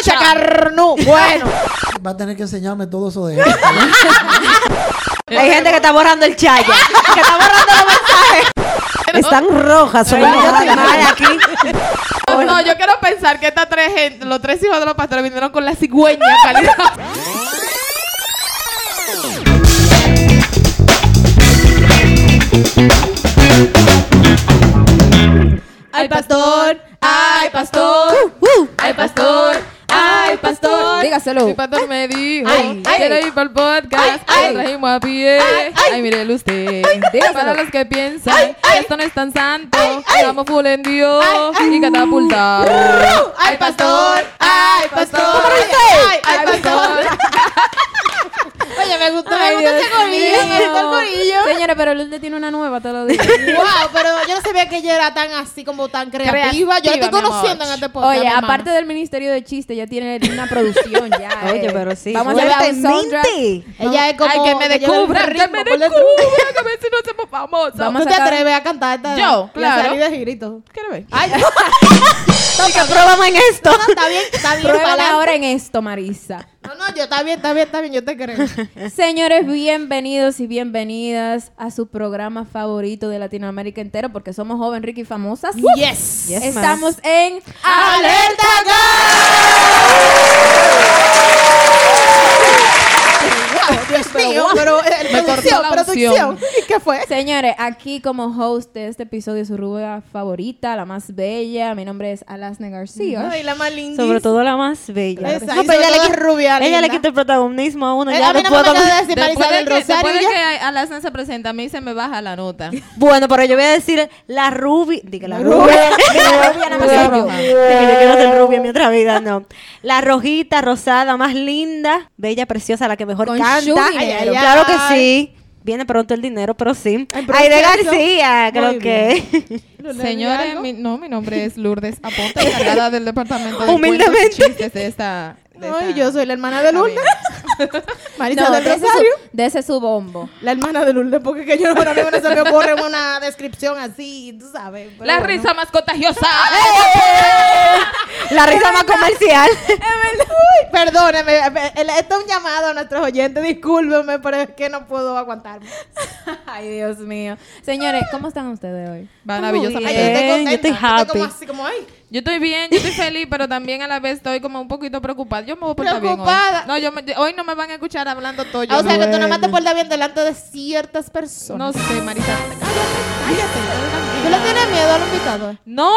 escucha, carnú. Bueno. Va a tener que enseñarme todo eso de esto. Hay gente que está borrando el chaya. que está borrando los mensajes. Están rojas. Son aquí. No, yo quiero pensar que estas tres gente, los tres hijos de los pastores vinieron con la cigüeña calidad. Ay, pastor, ay, pastor, ay, pastor, ay, pastor. Dígaselo. Mi pastor me dijo, Ay, ay. quiero ir para el podcast, Ay, ay. lo trajimos a pie. Ay, mírelo usted. dígaselo. Para los que piensan que esto no es tan santo, estamos full en Dios y catapultado. Ay, pastor, ay, pastor, ay, ay, pastor. Oye, me gustó, Ay, me gustó Dios ese gorillo, me gustó el gorillo. Señores, pero Lourdes tiene una nueva, te lo digo. Wow, pero yo no sabía que ella era tan así como tan creativa. yo la estoy conociendo en este podcast. Oye, aparte del Ministerio de Chiste, ya tiene una producción ya. Oye, eh. pero sí. Vamos a hacer un soundtrack. ella es como Ay, que me descubran, que me descubran, que a ver si no hacemos famosos. Vamos ¿Tú a te atreves a cantar esta? Yo, La claro. salida de girito. ¿Quieres ver? Ay, que probamos en esto. no, está bien, está bien. Pruébame ahora en esto, Marisa. No, no, yo, está bien, está bien, está bien, yo te creo. Señores, bienvenidos y bienvenidas a su programa favorito de Latinoamérica entero, porque somos joven, rica y famosas. Yes. Yes, Estamos en ¡Alerta Wow, Dios mío, pero eh, Me cortó producción, la producción. ¿Y qué fue? Señores, aquí como host de este episodio, su rubia favorita, la más bella. Mi nombre es Alasne García. Ay, la más linda. Sobre todo la más bella. Esa, No, pero ella, le quita, rubia, ella le quita el protagonismo a uno. Eh, ya a mí no después me de decir Después de, que, después Rosario de que Alasna se presenta, a mí se me baja la nota. Bueno, pero yo voy a decir la rubia. Diga la Rubia. rubia. La rubia soy yo. quiero ser rubia en mi otra vida, no. La rojita, rosada, más linda, bella, preciosa, la que mejor Con Claro que sí. Viene pronto el dinero, pero sí. Aide. García, creo Muy que. Señores, mi, no, mi nombre es Lourdes Aponte, encargada del departamento de Humildemente. chistes de esta... Ay, yo soy la hermana de Lourdes. Marisa No, del de Rosario. su, de ese su bombo. La hermana de Lourdes, porque que yo mismo no se me ocurre una descripción así, tú sabes. pero La bueno. risa más contagiosa. La risa más comercial. Uy, perdóneme, esto es un llamado a nuestros oyentes, discúlpenme, pero es que no puedo aguantarme. Ay, Dios mío. Señores, ¿cómo están ustedes hoy? Maravillosa. Muy Ay, bien. yo estoy yo contenta, estoy yo como happy. así como, ay, Yo estoy bien, yo estoy feliz, pero también a la vez estoy como un poquito preocupada. Yo me voy a portar bien hoy. Preocupada. No, yo me- hoy no me van a escuchar hablando todo. yo Ah, o sea no. que tú nada más te portas bien delante de ciertas No personas. sé, Marisa. ¿Tú le tienes miedo al invitado? No.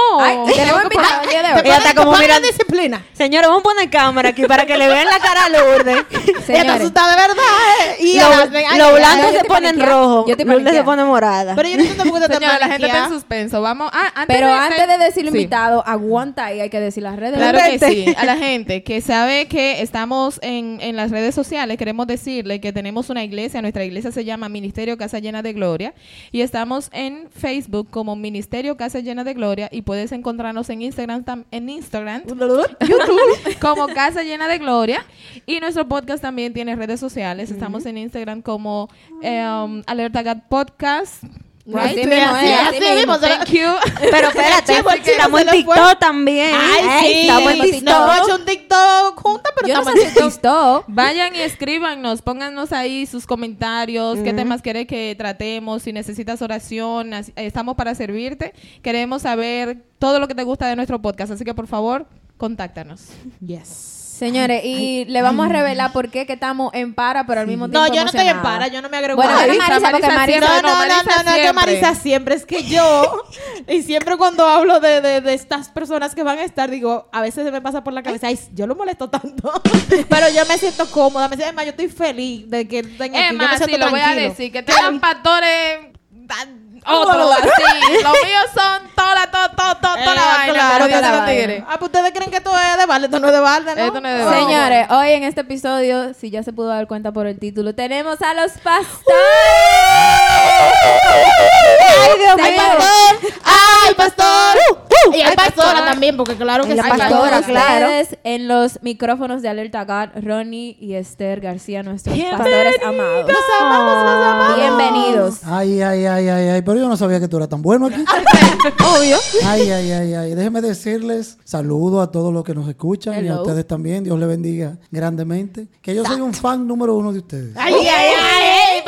Tenemos invitado el día de hoy. Te Ella está pones- como mirando- disciplina. Señores, vamos a poner cámara aquí para que le vean la cara a Lourdes. Ella está de verdad, ¿eh? Y Lo- Los blancos se ponen paniqueada. rojo. Yo estoy Lourdes se pone morada. Pero yo no por qué te Señora, la gente está en suspenso. Vamos. Ah, antes pero de, antes de decir Sí. invitado, aguanta ahí, hay que decir las redes. Claro que sí. A la gente que sabe que estamos en, en las redes sociales, queremos decirle que tenemos una iglesia. Nuestra iglesia se llama Ministerio Casa Llena de Gloria. Y estamos en Facebook como Ministerio Casa Llena de Gloria. Y puedes encontrarnos en Instagram, tam- en Instagram YouTube como Casa Llena de Gloria. Y nuestro podcast también tiene redes sociales. Estamos en Instagram como um, Alerta God Podcast. Right? Así mismo, eh, así así mismo. Thank you. Pero espérate, Chivo, el chivo estamos en. TikTok también. Ay, Ey, sí. Estamos en No hemos TikTok. hecho un TikTok juntas, pero Yo no estamos sé si TikTok. Vayan y escríbanos, pónganos ahí sus comentarios, qué temas quiere que tratemos, si necesitas oración, estamos para servirte. Queremos saber todo lo que te gusta de nuestro podcast, así que por favor, contáctanos. Yes. Señores, y le vamos a revelar por qué que estamos en para, pero al mismo tiempo No, yo no estoy en para, yo no me agrego Bueno, a Marisa. Marisa, porque Marisa- No, no, no, no, Marisa no, no, que siempre. Marisa siempre. Es que yo, y siempre cuando hablo de, de, de estas personas que van a estar, digo, a veces se me pasa por la cabeza, ay, yo lo molesto tanto. Pero yo me siento cómoda, me siento, además, yo estoy feliz de que estén aquí. Es yo me siento lo voy a decir, que tengan pastores otros así. Los míos son toda, toda, toda, toda, Eh, toda la vaina. no vaina. tigre. Ah, pues ustedes creen que esto es de balde, esto no es de balde, ¿no? Esto no es de balde. Señores, hoy en este episodio, si ya se pudo dar cuenta por el título, tenemos a los pastores. ¡Ay, Dios ¡Ay, mío! pastor! ¡Ay, pastor! Y hay pastora también, porque claro que sí. pastora, claro. en los micrófonos de Alerta God, Ronnie y Esther García, nuestros pastores amados. Bienvenidos. Ay, ay, ay, ay, ay. Pero yo no sabía que tú eras tan bueno aquí. Obvio. Ay, ay, ay, ay. Déjenme decirles saludo a todos los que nos escuchan y a ustedes también. Dios les bendiga grandemente. Que yo soy un fan número uno de ustedes. ¡Ay, ay, ay!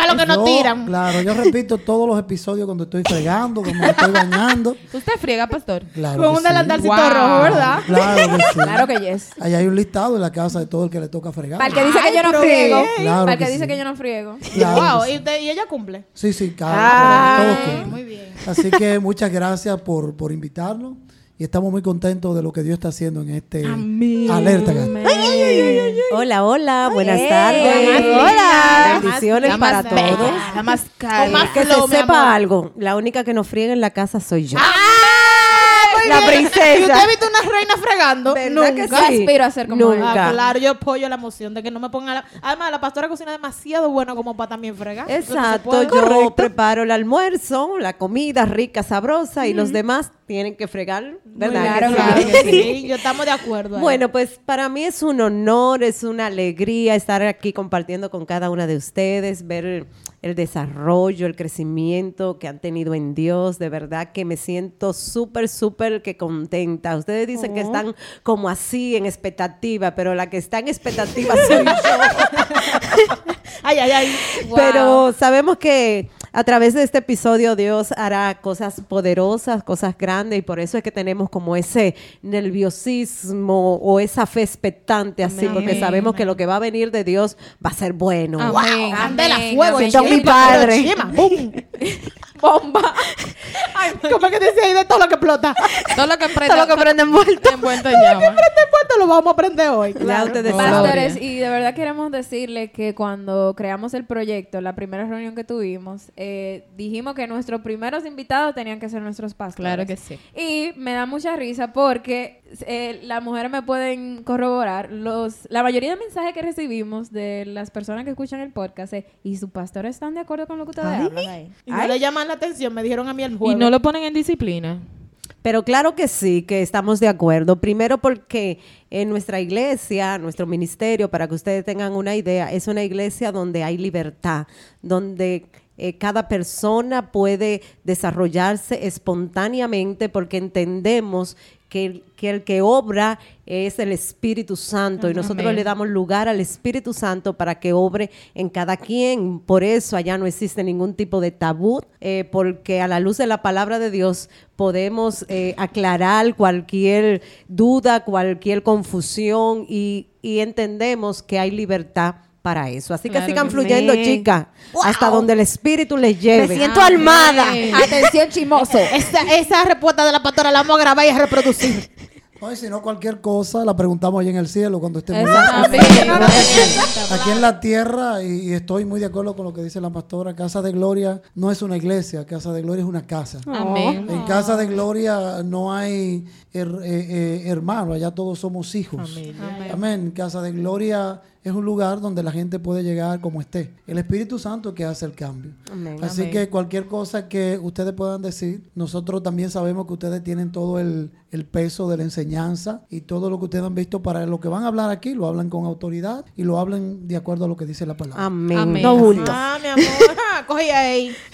Para lo que nos tiran. Claro, yo repito todos los episodios cuando estoy fregando, cuando me estoy bañando. Usted friega, pastor. Claro Con que un sí. delantalcito Wow. rojo, ¿verdad? Claro que sí. Claro que yes. Ahí hay un listado en la casa de todo el que le toca fregar. Para el que dice que yo no friego. Claro Para el que que dice sí. que yo no friego. Claro wow, y, usted- y ella cumple. Sí, sí, claro. Ah. todos Ay, cumplen. muy bien. Así que muchas gracias por, por invitarnos y estamos muy contentos de lo que Dios está haciendo en este Alerta. Hola, hola, buenas tardes. hola. Bendiciones La para más todos. bella, La más Con cálida. más Que se flow, sepa amor. algo, la única que nos friega en la casa soy yo. Muy La bien. princesa. ¿Y usted ha visto una reina fregando? ¿Verdad que Nunca. sí? aspiro a ser como Nunca. Ah, claro, yo apoyo la emoción de que no me pongan la... Además, la pastora cocina demasiado bueno como para también fregar. Exacto, yo preparo el almuerzo, la comida rica, sabrosa y los demás tienen que fregar, ¿verdad? Claro, sí? Claro sí. que sí, yo estamos de acuerdo. Bueno, pues para mí es un honor, es una alegría estar aquí compartiendo con cada una de ustedes, ver el, el desarrollo, el crecimiento que han tenido en Dios. De verdad que me siento súper, súper que contenta. Ustedes dicen que están como así en expectativa, pero la que está en expectativa soy yo. Ay, ay, ay. Wow. Pero sabemos que a través de este episodio Dios hará cosas poderosas, cosas grandes y por eso es que tenemos como ese nerviosismo o esa fe expectante así, porque Amén. sabemos que lo que va a venir de Dios va a ser bueno. Amén. Candela, amén, fuego, amén. Son mi padre. Bomba. Ay, ¿Cómo es que dice ahí de todo lo que explota? Todo lo que prende, Todo lo que prende envuelto. envuelto en llama. Este puesto lo vamos a aprender hoy. Ya Claro. ustedes Pastores, y de verdad queremos decirle que cuando creamos el proyecto, la primera reunión que tuvimos, eh, dijimos que nuestros primeros invitados tenían que ser nuestros pastores. Claro que sí. Y me da mucha risa porque eh, las mujeres me pueden corroborar. Los, la mayoría de mensajes que recibimos de las personas que escuchan el podcast es, ¿y sus pastores están de acuerdo con lo que ustedes hablan ahí? Y no le llaman la atención, me dijeron a mí el Y jueves. no lo ponen en disciplina. Pero claro que sí, que estamos de acuerdo. Primero porque en nuestra iglesia, nuestro ministerio, para que ustedes tengan una idea, es una iglesia donde hay libertad, donde eh, cada persona puede desarrollarse espontáneamente porque entendemos que el, que el que obra es el Espíritu Santo y nosotros Amén. le damos lugar al Espíritu Santo para que obre en cada quien. Por eso allá no existe ningún tipo de tabú, eh, porque a la luz de la palabra de Dios podemos eh, aclarar cualquier duda, cualquier confusión y, y entendemos que hay libertad para eso. Así que Claro sigan que fluyendo, sí. chicas, hasta donde el Espíritu les Me lleve. siento armada. Atención, chimoso. Esa, esa respuesta de la pastora la vamos a grabar y a reproducir. Oye, si no cualquier cosa, la preguntamos allá en el cielo cuando estemos aquí en la tierra. Y, y estoy muy de acuerdo con lo que dice la pastora. Casa de Gloria no es una iglesia, Casa de Gloria es una casa. Amén. En Casa de Gloria no hay her- eh, eh, hermanos, allá todos somos hijos. Amén. Amén. Casa de Gloria es un lugar donde la gente puede llegar como esté. El Espíritu Santo es que hace el cambio. Amén. Así Amén. que cualquier cosa que ustedes puedan decir, nosotros también sabemos que ustedes tienen todo el, el peso de la enseñanza y todo lo que ustedes han visto para lo que van a hablar aquí, lo hablan con autoridad y lo hablan de acuerdo a lo que dice la palabra. Amén. Amén. No bulto. Ah, mi amor. Cogí ahí.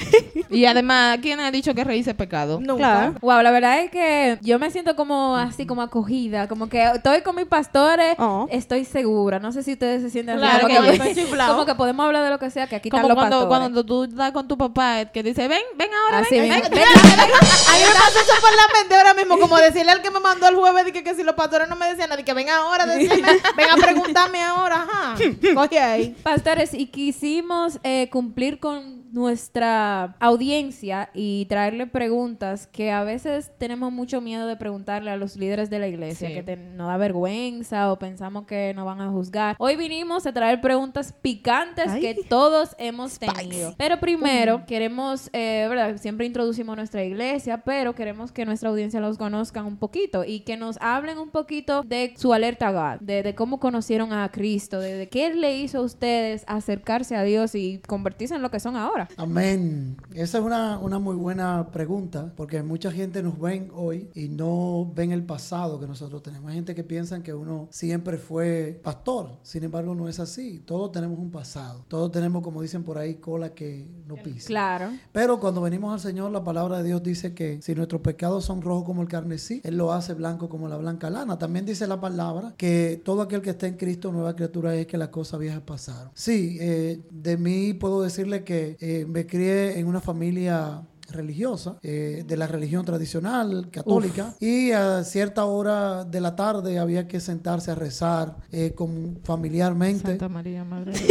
Y además, ¿quién ha dicho que reírse es pecado? Nunca. Claro. Wow, la verdad es que yo me siento como así, como acogida, como que estoy con mis pastores, Oh. estoy segura. No sé si ustedes se sienten así, Claro como, que estoy como que podemos hablar de lo que sea, que aquí Como están los cuando, pastores. cuando tú estás con tu papá, que dice, ven, ven ahora, Así ven, mismo. ven, Mira, A mí me pasa eso por la mente ahora mismo, como decirle al que me mandó el jueves de que, que si los pastores no me decían nada, y que ven ahora, decirme, ven a preguntarme ahora, ajá. Cogí ahí. Pastores, y quisimos eh, cumplir con nuestra audiencia y traerle preguntas que a veces tenemos mucho miedo de preguntarle a los líderes de la iglesia, Sí. que te- nos da vergüenza o pensamos que nos van a juzgar. Hoy vinimos a traer preguntas picantes Ay. que todos hemos tenido. Pero primero queremos, eh, ¿verdad? Siempre introducimos nuestra iglesia, pero queremos que nuestra audiencia los conozcan un poquito y que nos hablen un poquito de su alerta God, de, de cómo conocieron a Cristo, de, de qué le hizo a ustedes acercarse a Dios y convertirse en lo que son ahora, Amén. Esa es una, una muy buena pregunta, porque mucha gente nos ven hoy y no ven el pasado que nosotros tenemos. Hay gente que piensa que uno siempre fue pastor, sin embargo no es así. Todos tenemos un pasado. Todos tenemos, como dicen por ahí, cola que no pisa. Claro. Pero cuando venimos al Señor, la palabra de Dios dice que si nuestros pecados son rojos como el carmesí, Él lo hace blanco como la blanca lana. También dice la palabra que todo aquel que esté en Cristo, nueva criatura es que las cosas viejas pasaron. Sí, eh, de mí puedo decirle que eh, me crié en una familia religiosa, eh, de la religión tradicional católica, y a cierta hora de la tarde había que sentarse a rezar eh, con, familiarmente. Santa María, Madre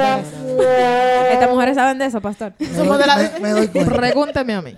Ah. Estas mujeres saben de eso, pastor. Me Somos doy- de la- me- me doy cuenta. Pregúntame a mí.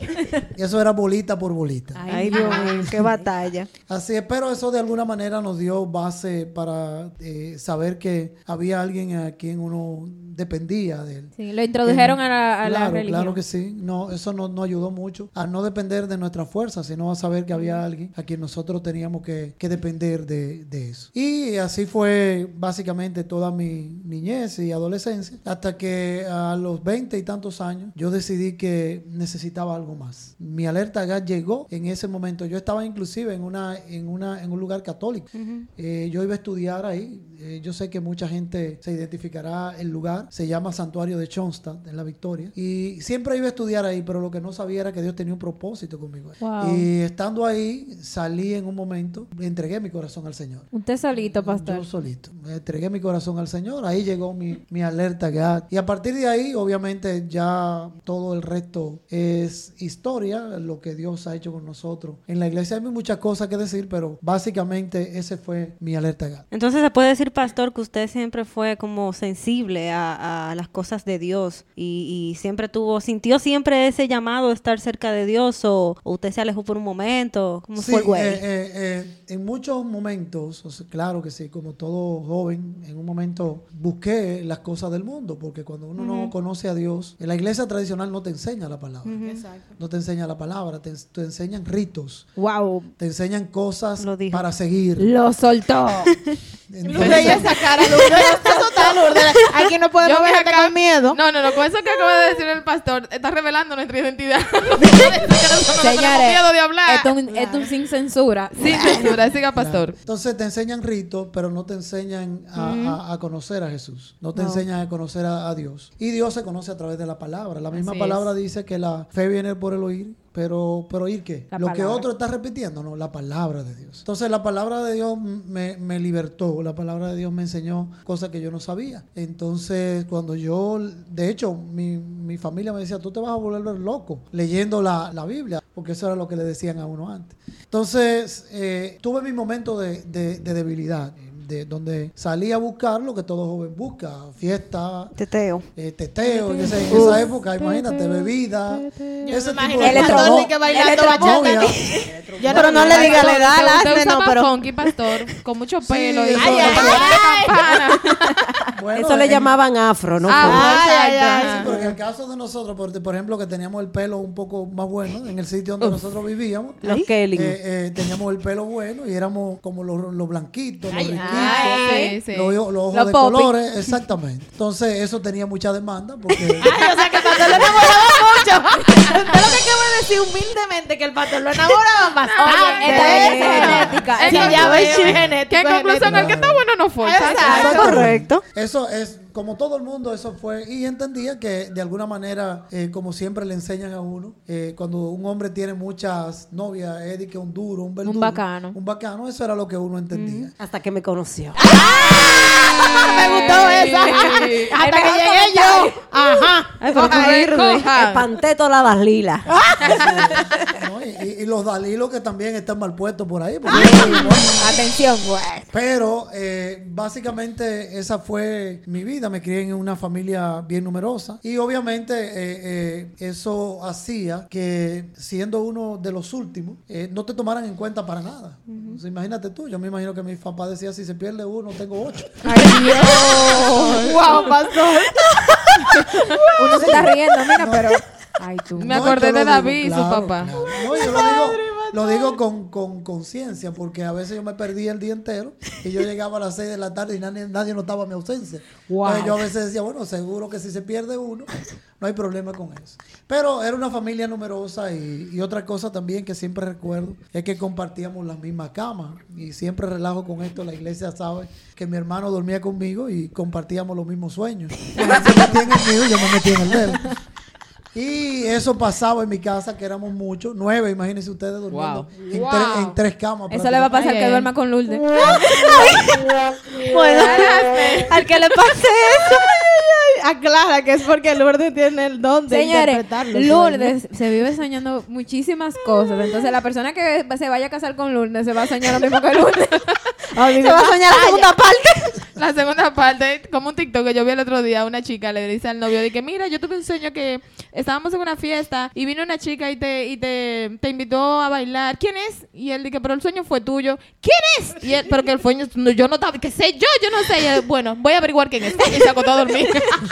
Y eso era bolita por bolita. Ay, Dios mío, qué batalla. Así es, pero eso de alguna manera nos dio base para eh, saber que había alguien a quien uno dependía de él. Sí, lo introdujeron a la, a la claro, religión. Claro que sí. No, eso nos no ayudó mucho a no depender de nuestra fuerza, sino a saber que había alguien a quien nosotros teníamos que, que depender de, de eso. Y así fue básicamente toda mi niñez y adolescencia, hasta que a los 20 y tantos años yo decidí que necesitaba algo más. Mi alerta gas llegó en ese momento. Yo estaba inclusive en, una, en, una, en un lugar católico. Eh, yo iba a estudiar ahí. Eh, yo sé que mucha gente se identificará el lugar. Se llama Santuario de Schoenstatt, en la Victoria. Y siempre iba a estudiar ahí, pero lo que no sabía era que Dios tenía un propósito conmigo. Wow. Y estando ahí, salí en un momento, le entregué mi corazón al Señor. Usted solito, pastor. Yo solito. Me entregué mi corazón al Señor. Ahí llegó mi, mi alerta GAD. Y a partir de ahí, obviamente, ya todo el resto es historia, lo que Dios ha hecho con nosotros. En la iglesia hay muchas cosas que decir, pero básicamente ese fue mi alerta GAD. Entonces se puede decir, pastor, que usted siempre fue como sensible a, a las cosas de Dios y, y siempre tuvo, sintió siempre ese llamado de estar cerca de Dios o, o usted se alejó por un momento. ¿Cómo Sí, fue el güey? eh, eh, eh, en muchos momentos, o sea, claro que sí, como todo joven, en un momento busqué las cosas del mundo, porque cuando uno no conoce a Dios, en la iglesia tradicional no te enseña la palabra, Exacto. no te enseña la palabra, te, te enseñan ritos, Wow. te enseñan cosas para seguir. Lo soltó. Lourdes, ya esa cara, está. Aquí no podemos ver con miedo. No, no, no, con eso que acaba de decir el pastor, está revelando nuestra identidad. No Señores, miedo de hablar. esto es un, esto un sin censura. Sin censura, siga pastor. Entonces te enseñan ritos, pero no te enseñan a, a- a conocer a Jesús. No te enseñan a conocer a, a Dios. Y Dios se conoce a través de la palabra. La misma Así palabra dice que la fe viene por el oír. Pero, pero ¿oír qué? La Lo que otro está repitiendo, no, la palabra de Dios. Entonces la palabra de Dios me, me libertó, la palabra de Dios me enseñó cosas que yo no sabía. Entonces cuando yo, de hecho, mi, mi familia me decía, tú te vas a volver loco leyendo la, la Biblia, porque eso era lo que le decían a uno antes. Entonces eh, tuve mi momento de, de- de debilidad, de, donde salí a buscar lo que todo joven busca, fiesta, Teteo. eh, teteo, en, esa época, imagínate, bebida, Yo ese me tipo de el cosas. que bailando novia. bachata. Yo Pero no le diga la edad, hazme, usaba no, pero... funky, pastor, con mucho pelo. y eso- con Ay, ay, la campana. Bueno, Eso le en- llamaban afro, ¿no? Ah, Ay, ay, exacto. ay. Sí, pero en el caso de nosotros, por, por ejemplo, que teníamos el pelo un poco más bueno en el sitio donde nosotros vivíamos, Los Kelly. eh, eh, teníamos el pelo bueno y éramos como los, los blanquitos, los riquitos, Ay, sí, sí. los, los ojos Los de colores, exactamente. Entonces, eso tenía mucha demanda porque Ay, o sea que el pastor lo enamoraba mucho. Usted lo que acaba de decir humildemente que el pastor lo enamoraba bastante. esta vez es genética. Sí, ya ves, genético, Que en conclusión, el que está bueno no fue. Exacto. Fue correcto. eso es, como todo el mundo, eso fue. Y entendía que de alguna manera, eh, como siempre le enseñan a uno, eh, cuando un hombre tiene muchas novias, es de que un duro, un verduro. bacano. Un bacano, eso era lo que uno entendía. Hasta que me conoció. Me gustó esa. Hasta que llegué yo. Ajá. Ay. Espanté todas las lilas. ¿no? Y, y- los dalilos que también están mal puestos por ahí. porque- Atención, güey. Pero eh, básicamente esa fue mi vida. Me crié en una familia bien numerosa. Y obviamente eh, eh, eso hacía que siendo uno de los últimos, eh, no te tomaran en cuenta para nada. Imagínate tú, yo me imagino que mi papá decía, si se pierde uno, tengo ocho. Wow, pastor. Uno se está riendo, mira, pero. Ay, tú. Me No, acordé de David y su papá. No, lo digo, con con conciencia, porque a veces yo me perdía el día entero y yo llegaba a las 6 de la tarde y nadie, nadie notaba mi ausencia. Wow. Entonces yo a veces decía, bueno, seguro que si se pierde uno, no hay problema con eso. Pero era una familia numerosa y, y otra cosa también que siempre recuerdo es que compartíamos las mismas camas y siempre relajo con esto. La iglesia sabe que mi hermano dormía conmigo y compartíamos los mismos sueños. Metía en el mío y yo me metía en el de él. Y eso pasaba en mi casa, que éramos muchos, nueve, imagínense ustedes durmiendo en, Wow. tres- en tres camas. Eso le va a pasar Ay, que duerma con Lourdes. Bueno, al que le pase eso. Aclara que es porque Lourdes tiene el don de Señores, interpretar los Lourdes se vive soñando muchísimas cosas. Entonces, la persona que se vaya a casar con Lourdes se va a soñar lo mismo que Lourdes. Se va a soñar la segunda parte. La segunda parte, como un TikTok que yo vi el otro día, una chica le dice al novio de que, mira, yo tuve un sueño que estábamos en una fiesta y vino una chica y te, y te, te invitó a bailar. ¿Quién es? Y él dice, pero el sueño fue tuyo. ¿Quién es? Y él, pero que el sueño, no, yo no estaba, que sé yo, yo no sé. Y él, bueno, voy a averiguar quién es. Y se acostó a dormir.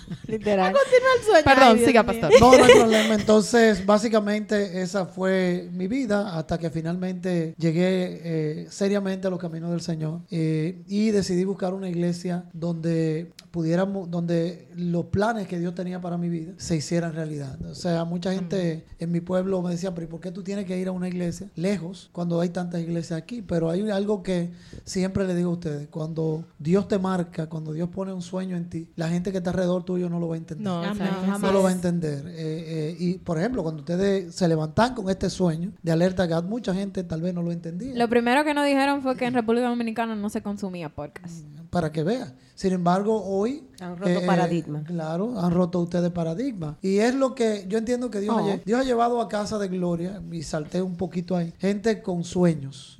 Literal. Perdón, siga, pastor. No, no hay problema. Entonces, básicamente, esa fue mi vida hasta que finalmente llegué eh, seriamente a los caminos del Señor eh, y decidí buscar una iglesia donde pudiéramos, donde los planes que Dios tenía para mi vida se hicieran realidad. O sea, mucha gente en mi pueblo me decía, pero ¿y por qué tú tienes que ir a una iglesia lejos cuando hay tantas iglesias aquí? Pero hay algo que siempre le digo a ustedes, cuando Dios te marca, cuando Dios pone un sueño en ti, la gente que está alrededor tuyo no lo va a entender No. Jamás. no lo va a entender. Eh, eh, y, por ejemplo, cuando ustedes se levantan con este sueño de alerta GAD, mucha gente tal vez no lo entendía. Lo primero que nos dijeron fue que en República Dominicana no se consumía podcast. Para que vea. Sin embargo, hoy... eh, Han roto paradigma. Claro, han roto ustedes paradigma. Y es lo que yo entiendo que Dios, ha, Oh. lle- Dios ha llevado a casa de gloria, y salté un poquito ahí, gente con sueños.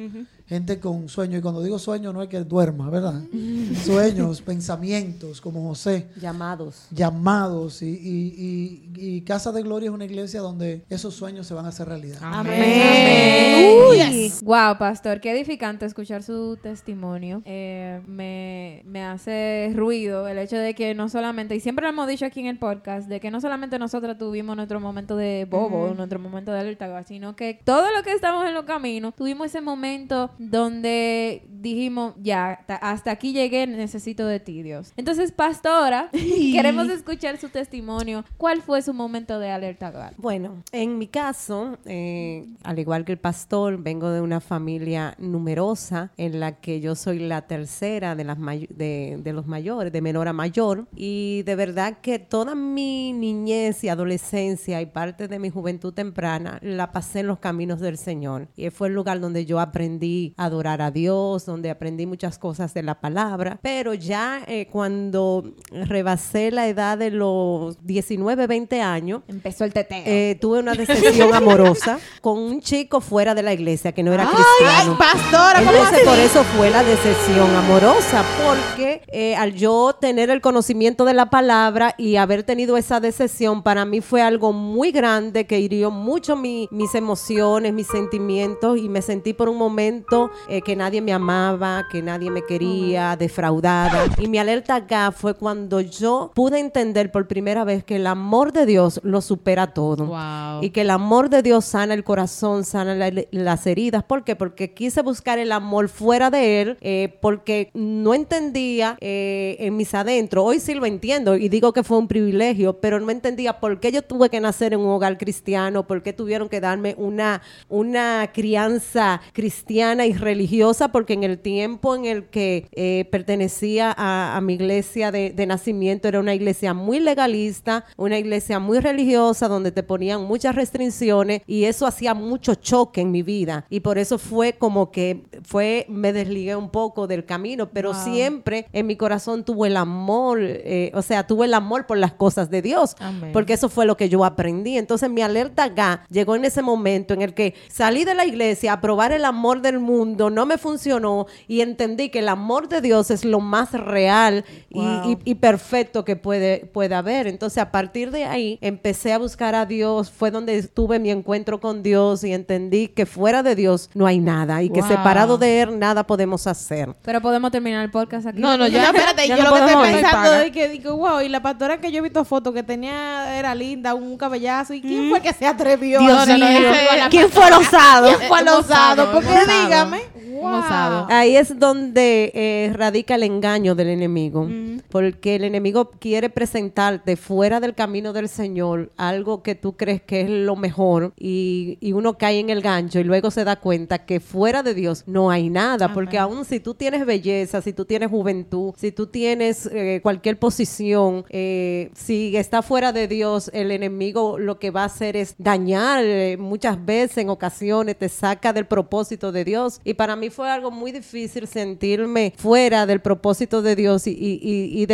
Gente con sueños. Y cuando digo sueños no es que duerma, ¿verdad? sueños, pensamientos, como José. Llamados. llamados y, y- y- y Casa de Gloria es una iglesia donde esos sueños se van a hacer realidad. Amén. Wow, pastor, qué edificante escuchar su testimonio. Eh, me, me hace ruido el hecho de que no solamente, y siempre lo hemos dicho aquí en el podcast, de que no solamente nosotras tuvimos nuestro momento de bobo, nuestro momento de alerta, sino que todo lo que estamos en los caminos, tuvimos ese momento donde dijimos, ya, ta- hasta aquí llegué, necesito de ti, Dios. Entonces, pastora, queremos escuchar su testimonio. ¿Cuál fue su momento de alerta? Bueno, en mi caso, eh, al igual que el pastor, vengo de una familia numerosa en la que yo soy la tercera de, las may- de, de los mayores, de menor a mayor. Y de verdad que toda mi niñez y adolescencia y parte de mi juventud temprana la pasé en los caminos del Señor. Y fue el lugar donde yo aprendí a adorar a Dios, donde aprendí muchas cosas de la palabra. Pero ya eh, cuando rebasé la edad de los 19, 20 años, Empezó el teteo. eh, tuve una decepción amorosa con un chico fuera de la iglesia que no era Ay, cristiano. pastora, ¿cómo Entonces por eso fue la decepción amorosa, porque eh, al yo tener el conocimiento de la palabra y haber tenido esa decepción, para mí fue algo muy grande que hirió mucho mi- mis emociones, mis sentimientos y me sentí por un momento eh, que nadie me amaba, que nadie me quería, defraudada. Y mi alerta acá fue cuando yo pude entender por primera vez que el amor de Dios lo supera todo. Wow. Y que el amor de Dios sana el corazón, sana la- las heridas. ¿Por qué? Porque quise buscar el amor fuera de Él, eh, porque no entendía eh, en mis adentros. Hoy sí lo entiendo y digo que fue un privilegio, pero no entendía por qué yo tuve que nacer en un hogar cristiano, por qué tuvieron que darme una, una crianza cristiana y religiosa, porque en el tiempo en el que eh, pertenecía a, mi iglesia de, nacimiento era una iglesia muy legalista, una iglesia muy religiosa, donde te ponían muchas restricciones y eso hacía mucho choque en mi vida. Y por eso fue como que fue, me desligué un poco del camino, pero siempre en mi corazón tuvo el amor, eh, o sea, tuve el amor por las cosas de Dios, Amén. porque eso fue lo que yo aprendí. Entonces mi alerta acá llegó en ese momento en el que salí de la iglesia a probar el amor del mundo, no me funcionó y entendí que el amor de Dios es lo más real y- y, y perfecto que puede, puede haber. Entonces a partir de ahí empecé a buscar a Dios, fue donde tuve mi encuentro con Dios y entendí que fuera de Dios no hay nada y que separado de Él nada podemos hacer. Pero podemos terminar el podcast podcast aquí. No, no, No, ya. espérate, ya yo no lo que estoy pensando es que digo, wow, y la pastora que yo he visto fotos que tenía era linda, un cabellazo, ¿y quién fue que se atrevió? Dios No, no, mío. ¿Quién fue el osado? ¿Quién fue el osado? Porque dígame, wow. Ahí es donde eh, radica el engaño del enemigo, porque el enemigo quiere presentarte fuera del camino del Señor algo que tú crees que es lo mejor y, y uno cae en el gancho y luego se da cuenta que fuera de Dios no hay nada, porque aún si tú tienes belleza, si tú tienes juventud, si tú tienes eh, cualquier posición, eh, si está fuera de Dios, el enemigo lo que va a hacer es dañar eh, muchas veces, en ocasiones, te saca del propósito de Dios. Y para mí fue algo muy difícil sentirme fuera del propósito de Dios y, y- y- y.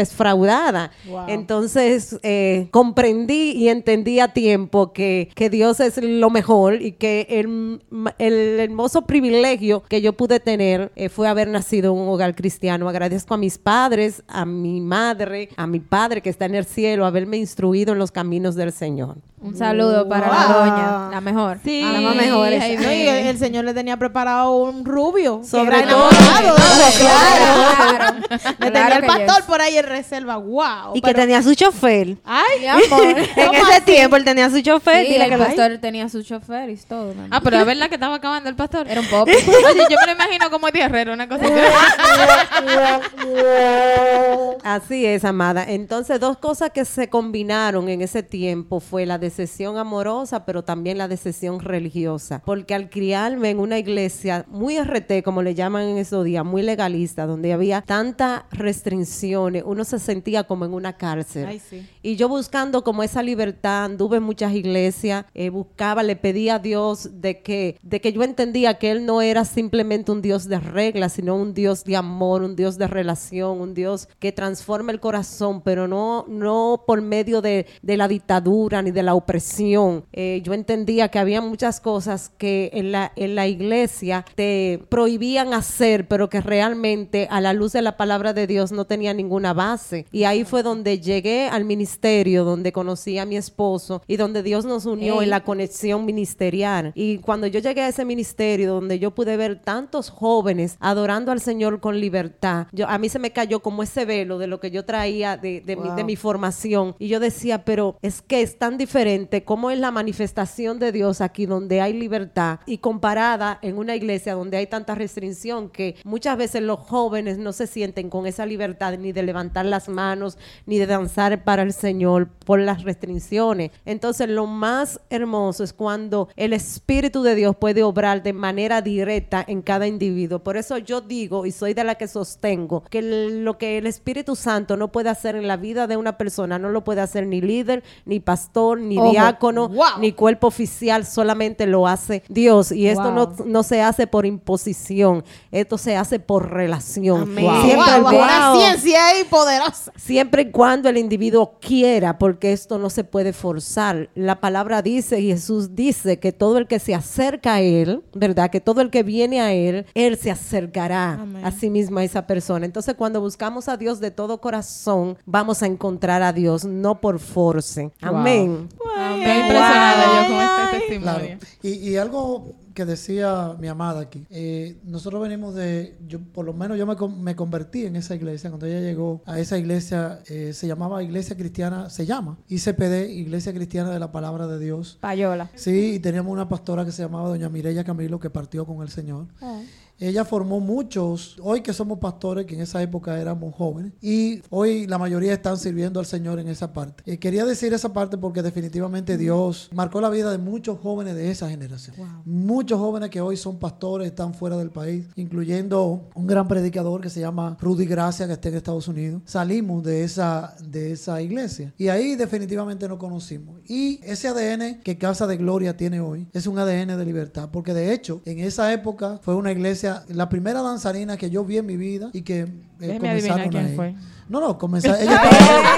Wow. Entonces eh, comprendí y entendí a tiempo que, que Dios es lo mejor y que el, el hermoso privilegio que yo pude tener fue haber nacido en un hogar cristiano. Agradezco a mis padres, a mi madre, a mi padre que está en el cielo, haberme instruido en los caminos del Señor. Un saludo para la doña, la mejor. Sí, la más mejor. No, y el, el señor le tenía preparado un rubio. Sobre todo. de ese. Claro, Le claro tenía el pastor yes. por ahí en reserva. Wow. Y que tenía su chofer. Ay, Mi amor. En ese tiempo él tenía su chofer. Sí, dile el pastor tenía su chofer y todo. Ah, pero la verdad que estaba acabando el pastor. Era un pop. Oye, yo me lo imagino como tierrero, una cosa así. Así es, amada. Entonces, dos cosas que se combinaron en ese tiempo fue la decepción amorosa, pero también la decepción religiosa. Porque al criarme en una iglesia muy RT, como le llaman en esos días, muy legalista, donde había tantas restricciones, uno se sentía como en una cárcel. Ay, sí. Y yo buscando como esa libertad, anduve en muchas iglesias, eh, buscaba, le pedía a Dios de que, de que yo entendía que Él no era simplemente un Dios de reglas, sino un Dios de amor, un Dios de relación, un Dios que transforma el corazón, pero no, no por medio de, de la dictadura ni de la opresión. Eh, yo entendía que había muchas cosas que en la, en la iglesia te prohibían hacer, pero que realmente a la luz de la palabra de Dios no tenía ninguna base. Y ahí fue donde llegué al ministerio, donde conocí a mi esposo y donde Dios nos unió en la conexión ministerial. Y cuando yo llegué a ese ministerio, donde yo pude ver tantos jóvenes adorando al Señor con libertad, yo, a mí se me cayó como ese velo de lo que yo traía de, de mi, de mi formación. Y yo decía, pero es que es tan diferente cómo es la manifestación de Dios aquí donde hay libertad y comparada en una iglesia donde hay tanta restricción que muchas veces los jóvenes no se sienten con esa libertad ni de levantar las manos ni de danzar para el Señor por las restricciones. Entonces lo más hermoso es cuando el Espíritu de Dios puede obrar de manera directa en cada individuo. Por eso yo digo y soy de la que sostengo que lo que el Espíritu Santo no puede hacer en la vida de una persona no lo puede hacer ni líder, ni pastor, ni Ojo. diácono, Wow. ni cuerpo oficial, solamente lo hace Dios. Y esto no, no se hace por imposición, esto se hace por relación. Amén. Wow, Siempre, wow, el- una ciencia ahí poderosa. siempre y cuando el individuo quiera, porque esto no se puede forzar. La palabra dice, Jesús dice, que todo el que se acerca a Él, ¿verdad? Que todo el que viene a Él, Él se acercará Amén. a sí mismo a esa persona. Entonces, cuando buscamos a Dios de todo corazón, vamos a encontrar a Dios, no por force. Amén. Estoy impresionada yo con este Claro. testimonio. Y, y algo que decía mi amada aquí, eh, nosotros venimos de, yo por lo menos yo me, me convertí en esa iglesia, cuando ella llegó a esa iglesia, eh, se llamaba Iglesia Cristiana, se llama ICPD, Iglesia Cristiana de la Palabra de Dios. Payola. Sí, y teníamos una pastora que se llamaba doña Mireya Camilo que partió con el Señor. Ella formó muchos, hoy que somos pastores, que en esa época éramos jóvenes, y hoy la mayoría están sirviendo al Señor en esa parte. Eh, quería decir esa parte porque definitivamente Dios marcó la vida de muchos jóvenes de esa generación. Muchos jóvenes que hoy son pastores, están fuera del país, incluyendo un gran predicador que se llama Rudy Gracia, que está en Estados Unidos. Salimos de esa, de esa iglesia y ahí definitivamente nos conocimos. Y ese ADN que Casa de Gloria tiene hoy es un ADN de libertad, porque de hecho en esa época fue una iglesia, la primera danzarina que yo vi en mi vida y que eh, Déjeme adivinar comenzaron quién ahí. fue. No, no, comenzaron. ella estaba-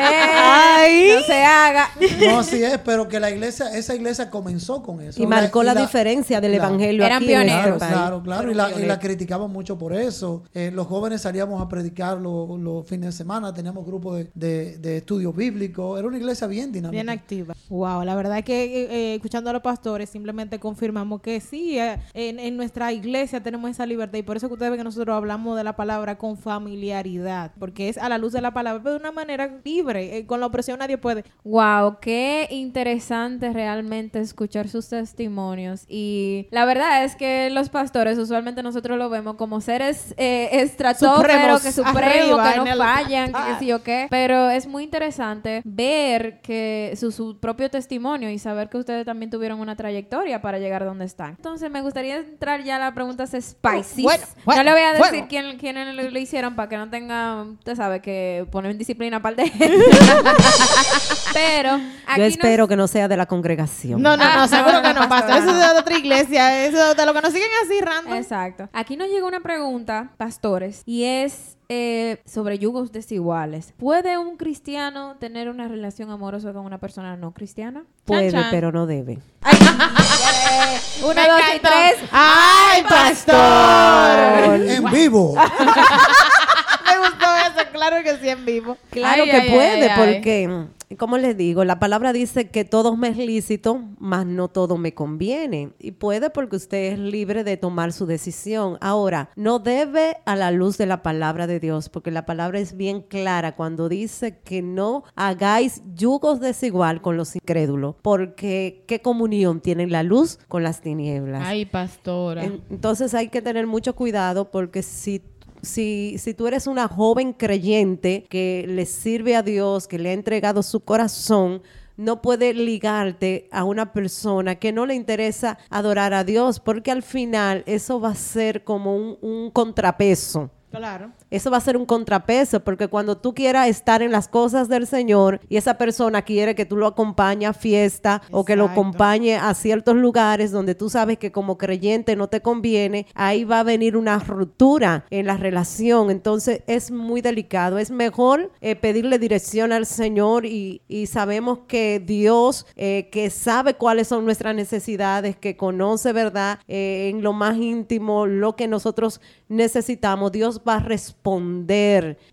Ay. No se haga. no, así es, pero que la iglesia, esa iglesia comenzó con eso. Y marcó la, diferencia del evangelio Eran aquí este pioneros. Claro, claro, claro. Y la, y la criticaban mucho por eso. Eh, los jóvenes salíamos a predicar los, los fines de semana, teníamos grupos de, de, de estudios bíblicos. Era una iglesia bien dinámica. Bien activa. Wow, la verdad es que eh, eh, escuchando a los pastores simplemente confirmamos que sí, eh, en, en nuestra nuestra iglesia tenemos esa libertad y por eso que ustedes ven que nosotros hablamos de la palabra con familiaridad, porque es a la luz de la palabra, pero de una manera libre, eh, con la opresión nadie puede. Wow, qué interesante realmente escuchar sus testimonios. Y la verdad es que los pastores usualmente nosotros lo vemos como seres eh, estratosferos, que supremos, que no el- fallan, que Ah. sé yo qué. Pero es muy interesante ver que su, su propio testimonio y saber que ustedes también tuvieron una trayectoria para llegar donde están. Entonces me gustaría entrar ya a las preguntas spicy. Bueno, bueno, no le voy a decir bueno. quién, quiénes lo, lo hicieron para que no tenga, usted sabe, que poner en disciplina para el de Pero aquí Yo nos- espero que no sea de la congregación. No, no, no, Ah, seguro no, que no, pastor, Eso es de otra iglesia, eso de lo que nos siguen así random. Exacto. Aquí nos llega una pregunta, pastores, y es eh, sobre yugos desiguales. ¿Puede un cristiano tener una relación amorosa con una persona no cristiana? Puede, Chan, chan. pero no debe. Uno, Me dos y tres. ¡Ay, pastor! En vivo. Claro que sí, en vivo. Claro Ay, que ay, puede, ay, porque, como les digo, la palabra dice que todo me es lícito, mas no todo me conviene. Y puede porque usted es libre de tomar su decisión. Ahora, no debe a la luz de la palabra de Dios, porque la palabra es bien clara cuando dice que no hagáis yugos desigual con los incrédulos, porque ¿qué comunión tiene la luz con las tinieblas? Ay, pastora. En- Entonces hay que tener mucho cuidado porque si, si, si tú eres una joven creyente que le sirve a Dios, que le ha entregado su corazón, no puede ligarte a una persona que no le interesa adorar a Dios, porque al final eso va a ser como un, un contrapeso. Claro. Eso va a ser un contrapeso, porque cuando tú quieras estar en las cosas del Señor y esa persona quiere que tú lo acompañes a fiesta o que lo acompañe a ciertos lugares donde tú sabes que como creyente no te conviene, ahí va a venir una ruptura en la relación. Entonces es muy delicado. Es mejor eh, pedirle dirección al Señor y, y sabemos que Dios, eh, que sabe cuáles son nuestras necesidades, que conoce, ¿verdad? Eh, en lo más íntimo lo que nosotros necesitamos, Dios va a responder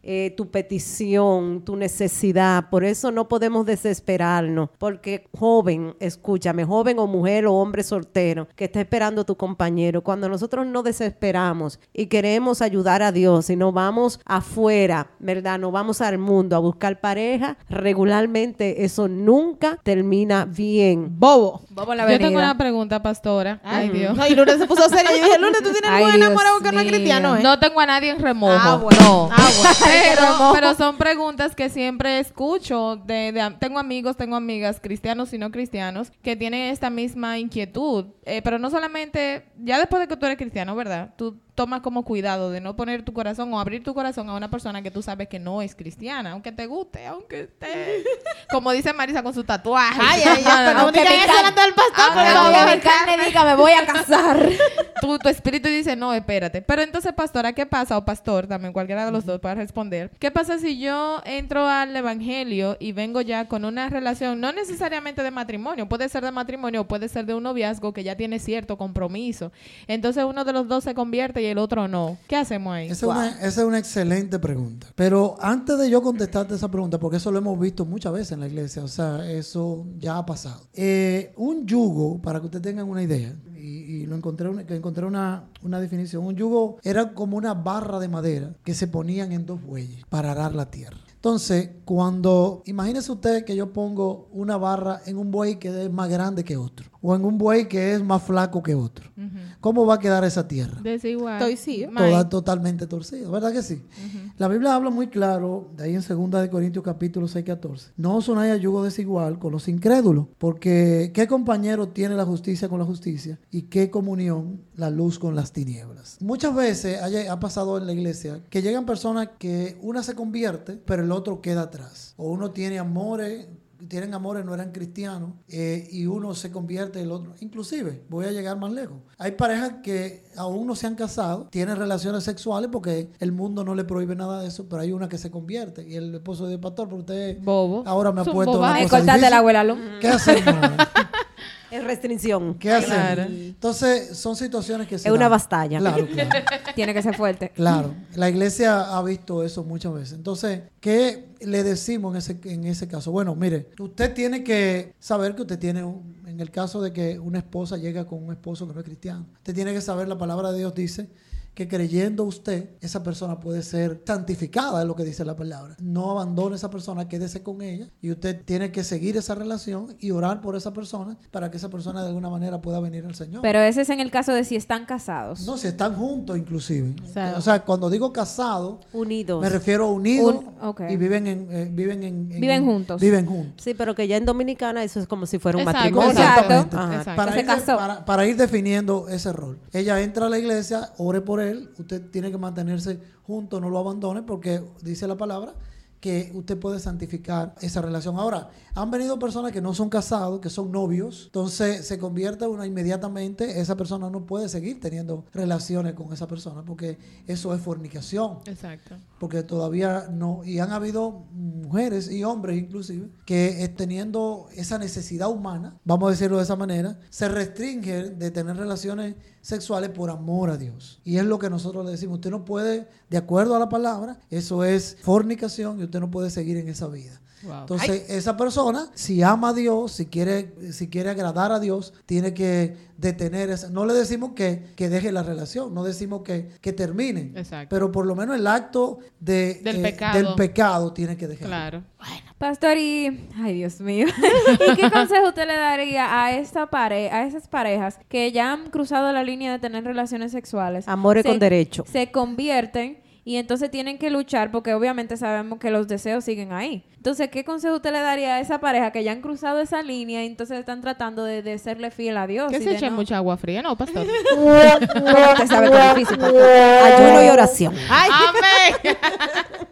eh, tu petición, tu necesidad. Por eso no podemos desesperarnos, porque joven, escúchame, joven o mujer o hombre soltero que está esperando tu compañero, cuando nosotros no desesperamos y queremos ayudar a Dios y nos vamos afuera, ¿verdad? Nos vamos al mundo a buscar pareja, regularmente eso nunca termina bien. Bobo. Vamos a la Yo tengo una pregunta, pastora. Ay, Dios. No, y Lourdes se puso seria. Yo dije, Lourdes, tú tienes Ay, un enamorado que no es cristiano, ¿eh? No tengo a nadie en remojo. Ah, bueno. No. Ah, bueno. Pero, pero son preguntas que siempre escucho. De, de- tengo amigos, tengo amigas, cristianos y no cristianos, que tienen esta misma inquietud. Eh, pero no solamente, ya después de que tú eres cristiano, ¿verdad? Tú tomas como cuidado de no poner tu corazón o abrir tu corazón a una persona que tú sabes que no es cristiana, aunque te guste, aunque esté... Como dice Marisa con su tatuaje. Ay, ay, ay, no Aunque digan mi del pastor, Aunque mi carne diga, me voy a casar. tu, tu espíritu dice, no, espérate. Pero entonces, pastora, ¿qué pasa? O pastor, también cualquiera de los dos para responder. ¿Qué pasa si yo entro al evangelio y vengo ya con una relación, no necesariamente de matrimonio, puede ser de matrimonio o puede ser de un noviazgo que ya tiene cierto compromiso? Entonces uno de los dos se convierte y el otro no. ¿Qué hacemos ahí? Esa es, una, esa es una excelente pregunta. Pero antes de yo contestarte esa pregunta, porque eso lo hemos visto muchas veces en la iglesia, o sea, eso ya ha pasado. Eh, un yugo, para que ustedes tengan una idea, y, y lo encontré, una- que encontré una, una definición, un yugo era como una barra de madera que se ponían en dos bueyes para arar la tierra. Entonces, cuando, imagínese usted que yo pongo una barra en un buey que es más grande que otro, o en un buey que es más flaco que otro, ¿cómo va a quedar esa tierra? Desigual. Toda totalmente torcida, ¿verdad que sí? La Biblia habla muy claro, de ahí en 2 de Corintios capítulo 6, 14. No unáis a yugo desigual con los incrédulos, porque ¿qué compañero tiene la justicia con la justicia? ¿Y qué comunión la luz con las tinieblas? Muchas veces haya- ha pasado en la iglesia que llegan personas que una se convierte, pero el otro queda atrás. O uno tiene amores tienen amores, no eran cristianos, eh, y uno se convierte el otro. Inclusive, voy a llegar más lejos. Hay parejas que aún no se han casado, tienen relaciones sexuales porque el mundo no le prohíbe nada de eso, pero hay una que se convierte. Y el esposo de pastor, porque usted Bobo. ahora me ha puesto una cosa la abuela. ¿Qué hacemos? Es restricción. ¿Qué? Claro. Entonces, son situaciones que se Es una bastalla. Claro, claro. Tiene que ser fuerte. Claro, la iglesia ha visto eso muchas veces. Entonces, ¿qué le decimos en ese, en ese caso? Bueno, mire, usted tiene que saber que usted tiene un, en el caso de que una esposa llega con un esposo que no es cristiano, usted tiene que saber, la palabra de Dios dice que creyendo usted, esa persona puede ser santificada, es lo que dice la palabra. No abandone a esa persona, quédese con ella y usted tiene que seguir esa relación y orar por esa persona para que esa persona de alguna manera pueda venir al Señor. Pero ese es en el caso de si están casados. no, si están juntos inclusive. sea, o sea, cuando digo casado, Unidos. me refiero a unidos Un- y viven en, eh, viven en, en- Viven juntos. Viven juntos. Sí, pero que ya en Dominicana eso es como si fuera un Exacto, matrimonio. Exactamente. Exacto. Para, Se ir, casó. para- para ir definiendo ese rol. Ella entra a la iglesia, ore por él, usted tiene que mantenerse junto, no lo abandone, porque dice la palabra que usted puede santificar esa relación. Ahora, han venido personas que no son casados, que son novios, entonces se convierte una inmediatamente, esa persona no puede seguir teniendo relaciones con esa persona, porque eso es fornicación Exacto. porque todavía no, y han habido mujeres y hombres inclusive, que teniendo esa necesidad humana, vamos a decirlo de esa manera, se restringen de tener relaciones sexuales por amor a Dios. Y es lo que nosotros le decimos, usted no puede, de acuerdo a la palabra, eso es fornicación y usted no puede seguir en esa vida. Wow. Entonces, esa persona, si ama a Dios, si quiere, si quiere agradar a Dios, tiene que detener esa. No le decimos que, que deje la relación, no decimos que, que termine. Exacto. Pero por lo menos el acto de, Del eh, pecado. del pecado tiene que dejar. Claro. Pastor, y. Ay, Dios mío. ¿Y qué consejo usted le daría a esta pare a esas parejas que ya han cruzado la línea de tener relaciones sexuales? Amores Se- con derecho. Se convierten y entonces tienen que luchar porque obviamente sabemos que los deseos siguen ahí. Entonces, ¿qué consejo usted le daría a esa pareja que ya han cruzado esa línea y entonces están tratando de, de serle fiel a Dios? Que se echen no- mucha agua fría, ¿no, pastor? Usted sabe que es difícil, pastor. Ayuno y oración. ¡Amén!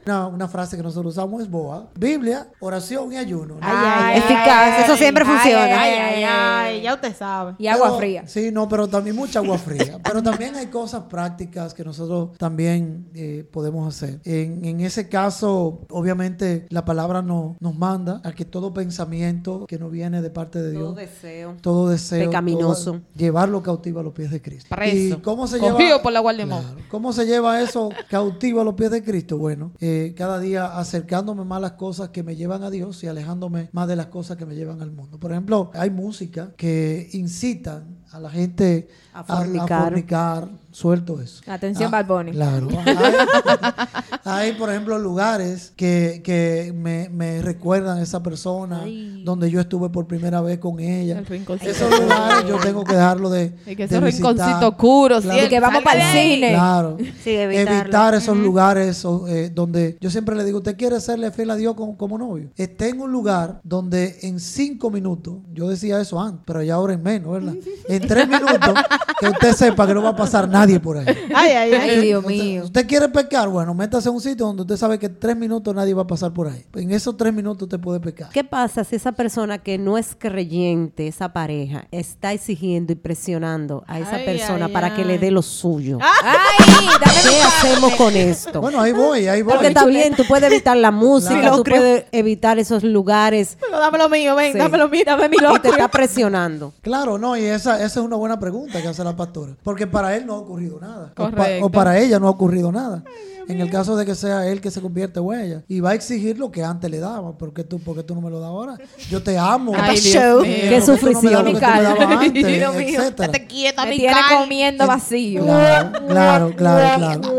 Una, una frase que nosotros usamos es boa. Biblia, oración y ayuno. ¿no? Ay, Eficaz, eso siempre funciona. Ay, ay, ay, ya usted sabe. Y agua Pero- fría. Sí, no, pero también mucha agua fría. pero también hay cosas prácticas que nosotros también eh, podemos hacer. En, en ese caso, obviamente, la palabra no- nos manda a que todo pensamiento que no viene de parte de Dios, Todo deseo. todo deseo, Pecaminoso. todo- llevarlo cautivo a los pies de Cristo. Preso. ¿Y cómo se Cogido lleva? por la Guardia. Claro. ¿Cómo se lleva eso cautivo a los pies de Cristo? Bueno, eh, cada día acercándome más a las cosas que me llevan a Dios y alejándome más de las cosas que me llevan al mundo. Por ejemplo, hay música que incitan a la gente A a, fornicar. fornicar. Suelto eso. Atención, Ah, Bad Bunny. Claro. Hay, hay, por ejemplo, lugares que, que me, me recuerdan a esa persona donde yo estuve por primera vez con ella. El rinconcito. Esos lugares yo tengo que dejarlo de. Y que de esos visitar. rinconcitos oscuros. Claro. Y que vamos para el cine. Claro. Sí. Evitar esos lugares o, eh, donde yo siempre le digo, usted quiere serle fiel a Dios como, como novio. Esté en un lugar donde en cinco minutos, yo decía eso antes, pero ya ahora en menos, ¿verdad? En tres minutos, que usted sepa que no va a pasar nadie por ahí. Ay, ay, ay. Ay, Dios Usted, mío. usted quiere pecar, bueno, métase en un sitio donde usted sabe que en tres minutos nadie va a pasar por ahí. En esos tres minutos usted puede pecar. ¿Qué pasa si esa persona que no es creyente, esa pareja, está exigiendo y presionando a esa Ay, persona ay, para que le ay. dé lo suyo? Ay, dame ¿Qué hacemos con esto? Bueno, ahí voy, ahí voy. Porque está bien, tú puedes evitar la música, Claro. tú puedes evitar esos lugares Pero dame lo mío, ven, Sí. dame lo mío, dame mi y te loco. está presionando. Claro, no, y esa, esa es una buena pregunta que hace la pastora. Porque para él no ocurrido nada. O, pa- Correcto. o para ella no ha ocurrido nada. En el caso de que sea él que se convierte o ella. Y va a exigir lo que antes le daba. porque tú, porque tú no me lo das ahora? Yo te amo. Ay, Show. Qué sufrición. quieta, Me tiene Carl. comiendo vacío. Claro, claro, claro, claro. Todo,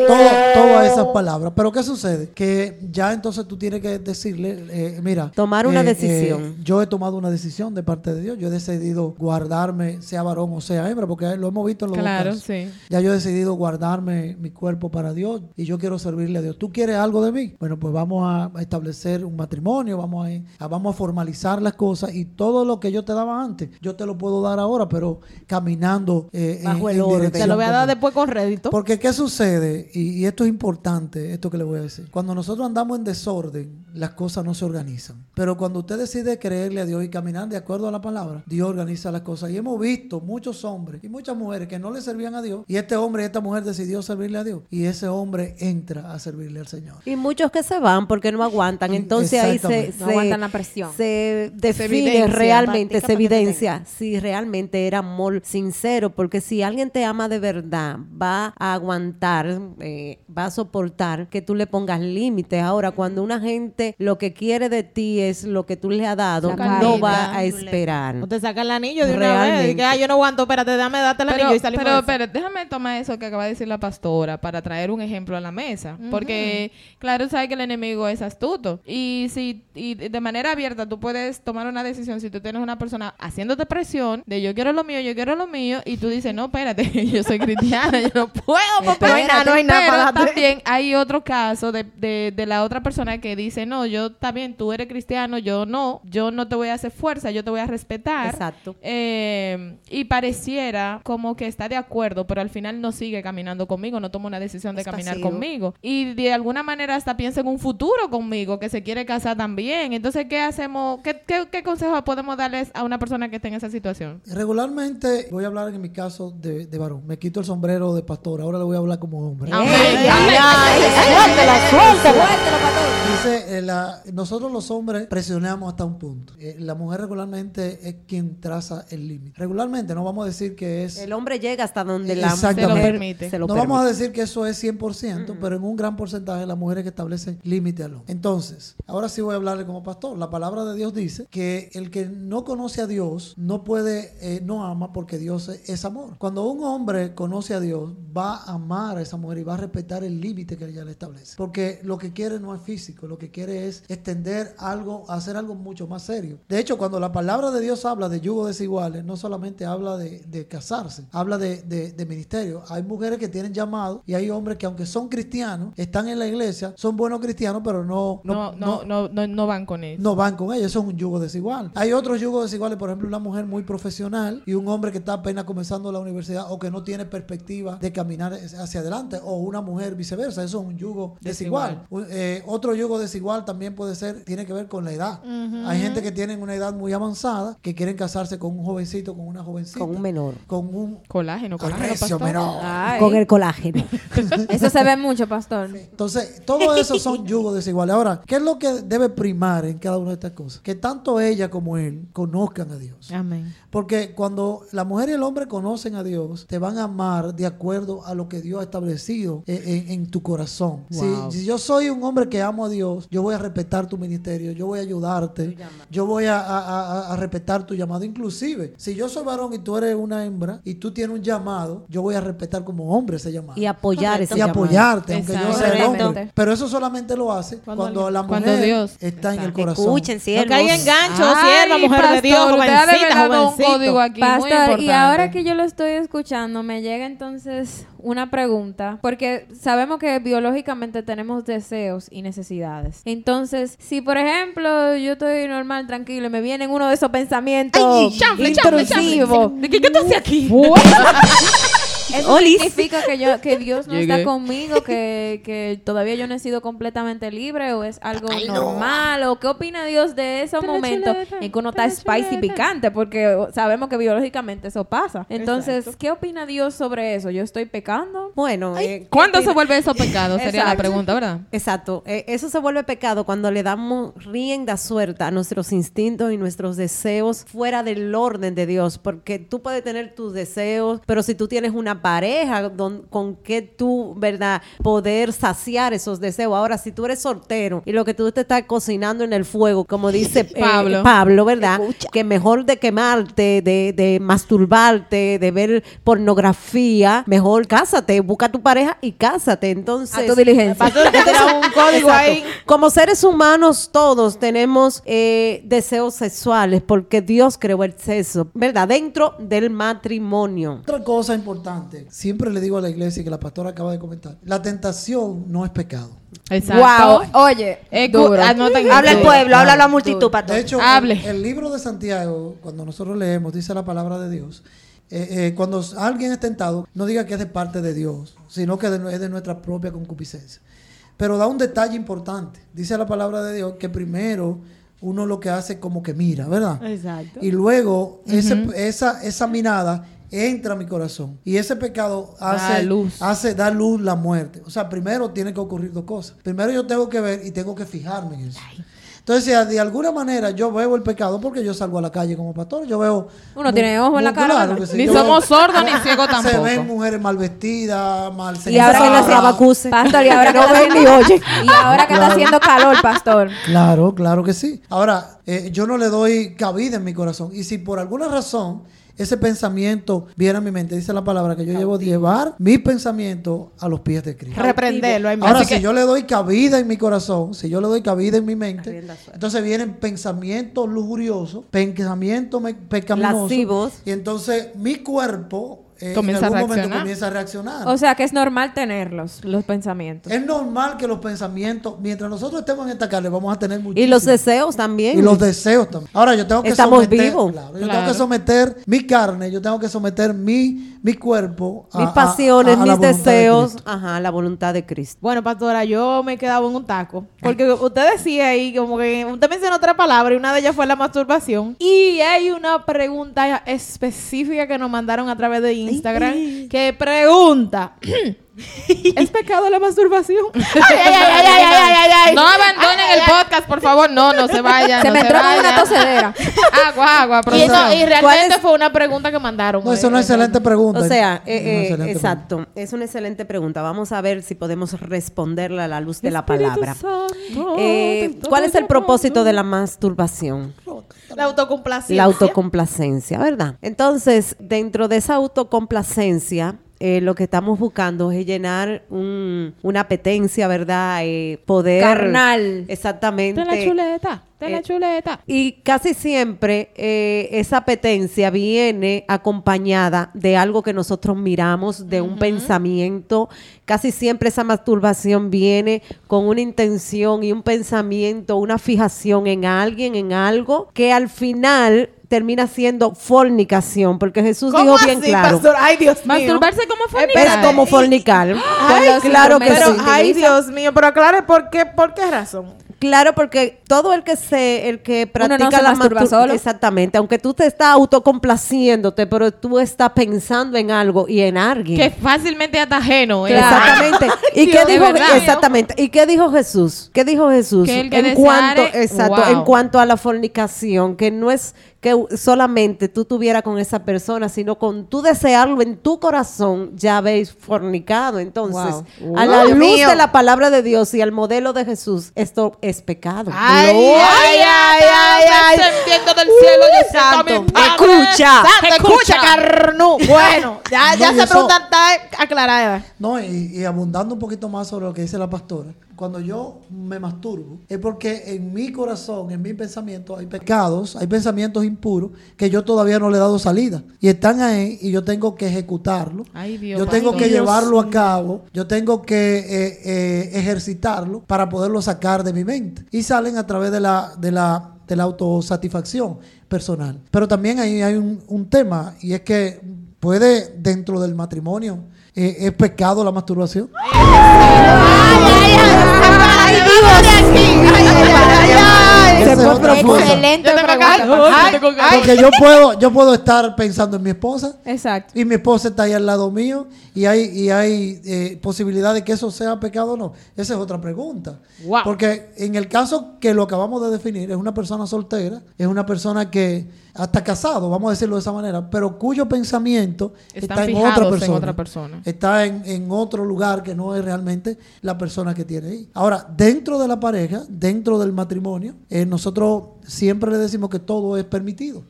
todas esas palabras. Pero ¿qué sucede? Que ya entonces tú tienes que decirle, eh, mira. Tomar una eh, decisión. eh, yo he tomado una decisión de parte de Dios. Yo he decidido guardarme, sea varón o sea hembra, porque lo hemos visto en los dos Claro, casos. sí. Ya yo he decidido guardarme mi cuerpo para Dios y yo quiero servirle a Dios. ¿Tú quieres algo de mí? Bueno, pues vamos a establecer un matrimonio, vamos a, vamos a formalizar las cosas y todo lo que yo te daba antes, yo te lo puedo dar ahora, pero caminando eh, Bajo en, el en orden. Te lo voy a dar después con rédito. Porque ¿qué sucede? Y, y esto es importante, esto que le voy a decir. Cuando nosotros andamos en desorden, las cosas no se organizan. Pero cuando usted decide creerle a Dios y caminar de acuerdo a la palabra, Dios organiza las cosas. Y hemos visto muchos hombres y muchas mujeres que no le servían a Dios. Y este hombre y esta mujer decidió servirle a Dios. Y ese hombre entra a servirle al Señor. Y muchos que se van porque no aguantan. Entonces ahí se. No se- aguantan la presión. se define evidencia, realmente, se evidencia si realmente era amor sincero. Porque si alguien te ama de verdad, va a aguantar, eh, va a soportar que tú le pongas límites. Ahora, cuando una gente lo que quiere de ti es lo que tú le has dado, La no va a esperar. O te saca el anillo de una vez. Realmente. Y que, ah, yo no aguanto, espérate, dame, date el Pero, anillo y salimos pero, pero déjame tomar eso que acaba de decir la pastora para traer un ejemplo a la mesa. Porque, claro, sabes que el enemigo es astuto. Y si y de manera abierta tú puedes tomar una decisión si tú tienes una persona haciéndote presión de yo quiero lo mío, yo quiero lo mío, y tú dices, no, espérate, yo soy cristiana, yo no puedo, papá. No hay nada, no hay nada para también hay otro caso de, de, de la otra persona que dice, no, yo también, tú eres cristiano, yo no, yo no te voy a hacer fuerza, yo te voy a respetar. Exacto. Eh, y pareciera como que está de acuerdo, pero al final no sigue caminando conmigo, no toma una decisión de caminar conmigo. Y de alguna manera hasta piensa en un futuro conmigo, que se quiere casar también. Entonces, ¿qué hacemos? ¿Qué, qué, qué consejo podemos darles a una persona que esté en esa situación? Regularmente, voy a hablar en mi caso de, de varón. Me quito el sombrero de pastor. Ahora le voy a hablar como hombre. Dice, eh, la- nosotros los hombres presionamos hasta un punto. Eh, la mujer regularmente es quien traza el límite. Regularmente, no vamos a decir que es... El hombre llega hasta donde la Exactamente. Se lo permite. se lo no vamos a decir que eso es 100%, pero en un gran porcentaje las mujeres que establecen límite al hombre. Entonces, ahora sí voy a hablarle como pastor. La palabra de Dios dice que el que no conoce a Dios no puede, eh, no ama porque Dios es, es amor. Cuando un hombre conoce a Dios, va a amar a esa mujer y va a respetar el límite que ella le establece. Porque lo que quiere no es físico, lo que quiere es extender algo, hacer algo mucho más serio. De hecho, cuando la palabra de Dios habla de yugo desiguales, no solamente habla de, de casarse, habla de, de- de ministerio. Hay mujeres que tienen llamado y hay hombres que aunque son cristianos, están en la iglesia, son buenos cristianos, pero no, No, no, no, no, no van con eso. no van con ella, eso es un yugo desigual. Hay otros yugos desiguales, por ejemplo, una mujer muy profesional y un hombre que está apenas comenzando la universidad o que no tiene perspectiva de caminar hacia adelante, o una mujer viceversa, eso es un yugo desigual. Eh, otro yugo desigual también puede ser, tiene que ver con la edad. Hay gente que tienen una edad muy avanzada que quieren casarse con un jovencito, con una jovencita. Con un menor. Con un Colágeno, colágeno, arrecio Ay, Con el colágeno. Eso se ve mucho, pastor. Entonces, todo eso son yugos desiguales. Ahora, ¿qué es lo que debe primar en cada una de estas cosas? Que tanto ella como él conozcan a Dios. Amén. Porque cuando la mujer y el hombre conocen a Dios, te van a amar de acuerdo a lo que Dios ha establecido en, en- en tu corazón. Si- Wow. Si, yo soy un hombre que amo a Dios, yo voy a respetar tu ministerio, yo voy a ayudarte, yo voy a, a- a- a respetar tu llamado. Inclusive, si yo soy varón y tú eres una hembra y tú tienes un llamado, yo voy a respetar como hombre ese llamado. Y apoyar ese y llamado. apoyarte, aunque yo sea el hombre. Pero eso solamente lo hace Cuando cuando, la cuando mujer Dios- está en el corazón. Escuchen, Lo siervos. que hay engancho, Ay, sierva, mujer de Dios, ha jovencita, código aquí muy Pastor, y ahora que yo lo estoy escuchando, me llega entonces una pregunta, porque sabemos que biológicamente tenemos deseos y necesidades. Entonces, si por ejemplo yo estoy normal, tranquilo, y me vienen uno de esos pensamientos chanfle, intrusivos, chanfle. ¿Qué, qué tú haces aquí? ¿Eso Olis. significa que yo que Dios no Llegué. está conmigo, que, que todavía yo no he sido completamente libre o es algo normal? ¿O qué opina Dios de esos momentos en que uno está spicy picante? Porque sabemos que biológicamente eso pasa. Entonces, ¿qué opina Dios sobre eso? ¿Yo estoy pecando? Bueno, eh, ¿Cuándo ¿qué se vuelve eso pecado? Sería la Exacto. pregunta, ¿verdad? Exacto. Eh, eso se vuelve pecado cuando le damos rienda suelta a nuestros instintos y nuestros deseos fuera del orden de Dios. Porque tú puedes tener tus deseos, pero si tú tienes una pareja don- con que tú, ¿verdad?, poder saciar esos deseos. Ahora, si tú eres soltero y lo que tú te estás cocinando en el fuego, como dice eh, Pablo. Pablo, ¿verdad? Que mejor de quemarte, de, de masturbarte, de ver pornografía, mejor cásate, busca a tu pareja y cásate. Entonces, A tu diligencia. Pastor, te tira un código ahí. Como seres humanos todos tenemos eh, deseos sexuales porque Dios creó el sexo, ¿verdad? Dentro del matrimonio. Otra cosa importante, siempre le digo a la iglesia que la pastora acaba de comentar, la tentación no es pecado. Exacto. Wow, oye, Eh, duro. anoten Habla el pueblo, habla la multitud, pastor. De hecho, Hable. el, el libro de Santiago, cuando nosotros leemos, dice la palabra de Dios, eh, eh, cuando alguien es tentado, no diga que es de parte de Dios, sino que de- es de nuestra propia concupiscencia. Pero da un detalle importante. Dice la palabra de Dios que primero uno lo que hace es como que mira, ¿verdad? Exacto. Y luego ese- esa, esa mirada entra a mi corazón. Y ese pecado Da hace, luz. hace dar luz la muerte. O sea, primero tiene que ocurrir dos cosas. Primero yo tengo que ver y tengo que fijarme en eso. Entonces, de alguna manera yo veo el pecado, porque yo salgo a la calle como pastor, yo veo... Uno tiene ojo en la cara, claro ¿verdad? que sí, Ni yo somos veo- sordos ni ciegos Se ven tampoco. mujeres mal vestidas, mal Y ahora que las abacuse. Pastor, y ahora que No está ven haciendo- ni oyen. Y ahora que está haciendo calor, pastor. Claro, claro que sí. Ahora, eh, yo no le doy cabida en mi corazón. Y si por alguna razón ese pensamiento viene a mi mente, dice la palabra que yo llevo llevar mi pensamiento a los pies de Cristo. Reprenderlo. Ahora, Así si que- yo le doy cabida en mi corazón, si yo le doy cabida en mi mente, entonces vienen pensamientos lujuriosos, pensamientos pecaminosos. Lascivos. Y entonces mi cuerpo eh, Comienza a en algún momento reaccionar. comienza a reaccionar. O sea que es normal tenerlos, los pensamientos. es normal que los pensamientos, mientras nosotros estemos en esta carne, vamos a tener Y muchísimos. los deseos también. Y los deseos también. Ahora yo tengo que Estamos someter, vivos. claro, yo tengo Claro. que someter mi carne, yo tengo que someter mi, mi cuerpo a, mis a- pasiones, a- a la mis de deseos, Cristo. ajá, la voluntad de Cristo. Bueno, pastora, yo me he quedado en un taco. Porque usted decía ahí, como que usted mencionó otra palabra y una de ellas fue la masturbación. Y hay una pregunta específica que nos mandaron a través de Instagram que pregunta: ¿Es pecado la masturbación? Ay, ay, ay, ay, ay, ay, ay, ay. No abandonen el podcast, por favor. No, no se vayan. Se no me entró como una tosedera. Agua, agua, Y, profesor. y realmente fue una pregunta que mandaron. No, es una eh, excelente pregunta. O sea, eh, eh, exacto, es una excelente pregunta. Vamos a ver si podemos responderla a la luz de la palabra. Eh, ¿Cuál es el propósito de la masturbación? La autocomplacencia. La autocomplacencia, ¿verdad? Entonces, dentro de esa autocomplacencia, eh, lo que estamos buscando es llenar un- una apetencia, ¿verdad? Eh, poder... Carnal. Exactamente. De la chuleta, de la Eh, chuleta. Y casi siempre eh, esa apetencia viene acompañada de algo que nosotros miramos, de un pensamiento. Casi siempre esa masturbación viene con una intención y un pensamiento, una fijación en alguien, en algo, que al final termina siendo fornicación, porque Jesús ¿Cómo dijo bien así, claro. pastor? Ay, Dios mío. Masturbarse como Es fornicar. como fornicar. Ay, Con los claro que pero, sí. ay, Dios mío, pero aclare por qué, por qué razón. Claro, porque todo el que se, el que practica se la masturba mastur- solo. exactamente, aunque tú te estás autocomplaciéndote, pero tú estás pensando en algo y en alguien. Que fácilmente hasta ajeno. ¿eh? Exactamente. ¿Y Dios, qué dijo verdad. exactamente? ¿Y qué dijo Jesús? ¿Qué dijo Jesús? Que el que en deseare- cuanto exacto, Wow. en cuanto a la fornicación, que no es que solamente tú tuvieras con esa persona, sino con tú desearlo en tu corazón, ya habéis fornicado. Entonces, Wow. a la luz mío. de la palabra de Dios y al modelo de Jesús, esto es pecado. Ay, Gloria ay, ay, ay, ay. Descendiendo del cielo, yo siento a mi santo. Padre. Escucha. Santo, escucha, carnú. Bueno, ya, ya No, y esa eso- pregunta está aclarada. No, y, y abundando un poquito más sobre lo que dice la pastora, cuando yo me masturbo, es porque en mi corazón, en mi pensamiento, hay pecados, hay pensamientos impuros que yo todavía no le he dado salida. Y están ahí y yo tengo que ejecutarlo. Ay, Dios, yo tengo que llevarlo a cabo, yo tengo que eh, eh, ejercitarlo para poderlo sacar de mi mente. Y salen a través de la, de la, de la autosatisfacción personal. Pero también ahí hay un, un tema y es que puede dentro del matrimonio, eh, ¿es pecado la masturbación? Ay, es fue profundo. Excelente Yo tengo. Ay, ganas. Porque yo puedo, yo puedo estar pensando en mi esposa Exacto. y mi esposa está ahí al lado mío y hay, y hay eh, posibilidad de que eso sea pecado o no. Esa es otra pregunta. Wow. Porque en el caso que lo acabamos de definir, es una persona soltera, es una persona que hasta casado, vamos a decirlo de esa manera, pero cuyo pensamiento Están está en otra en persona. otra persona. Está en, en otro lugar que no es realmente la persona que tiene ahí. Ahora, dentro de la pareja, dentro del matrimonio, eh, nosotros siempre le decimos que todo es permitido.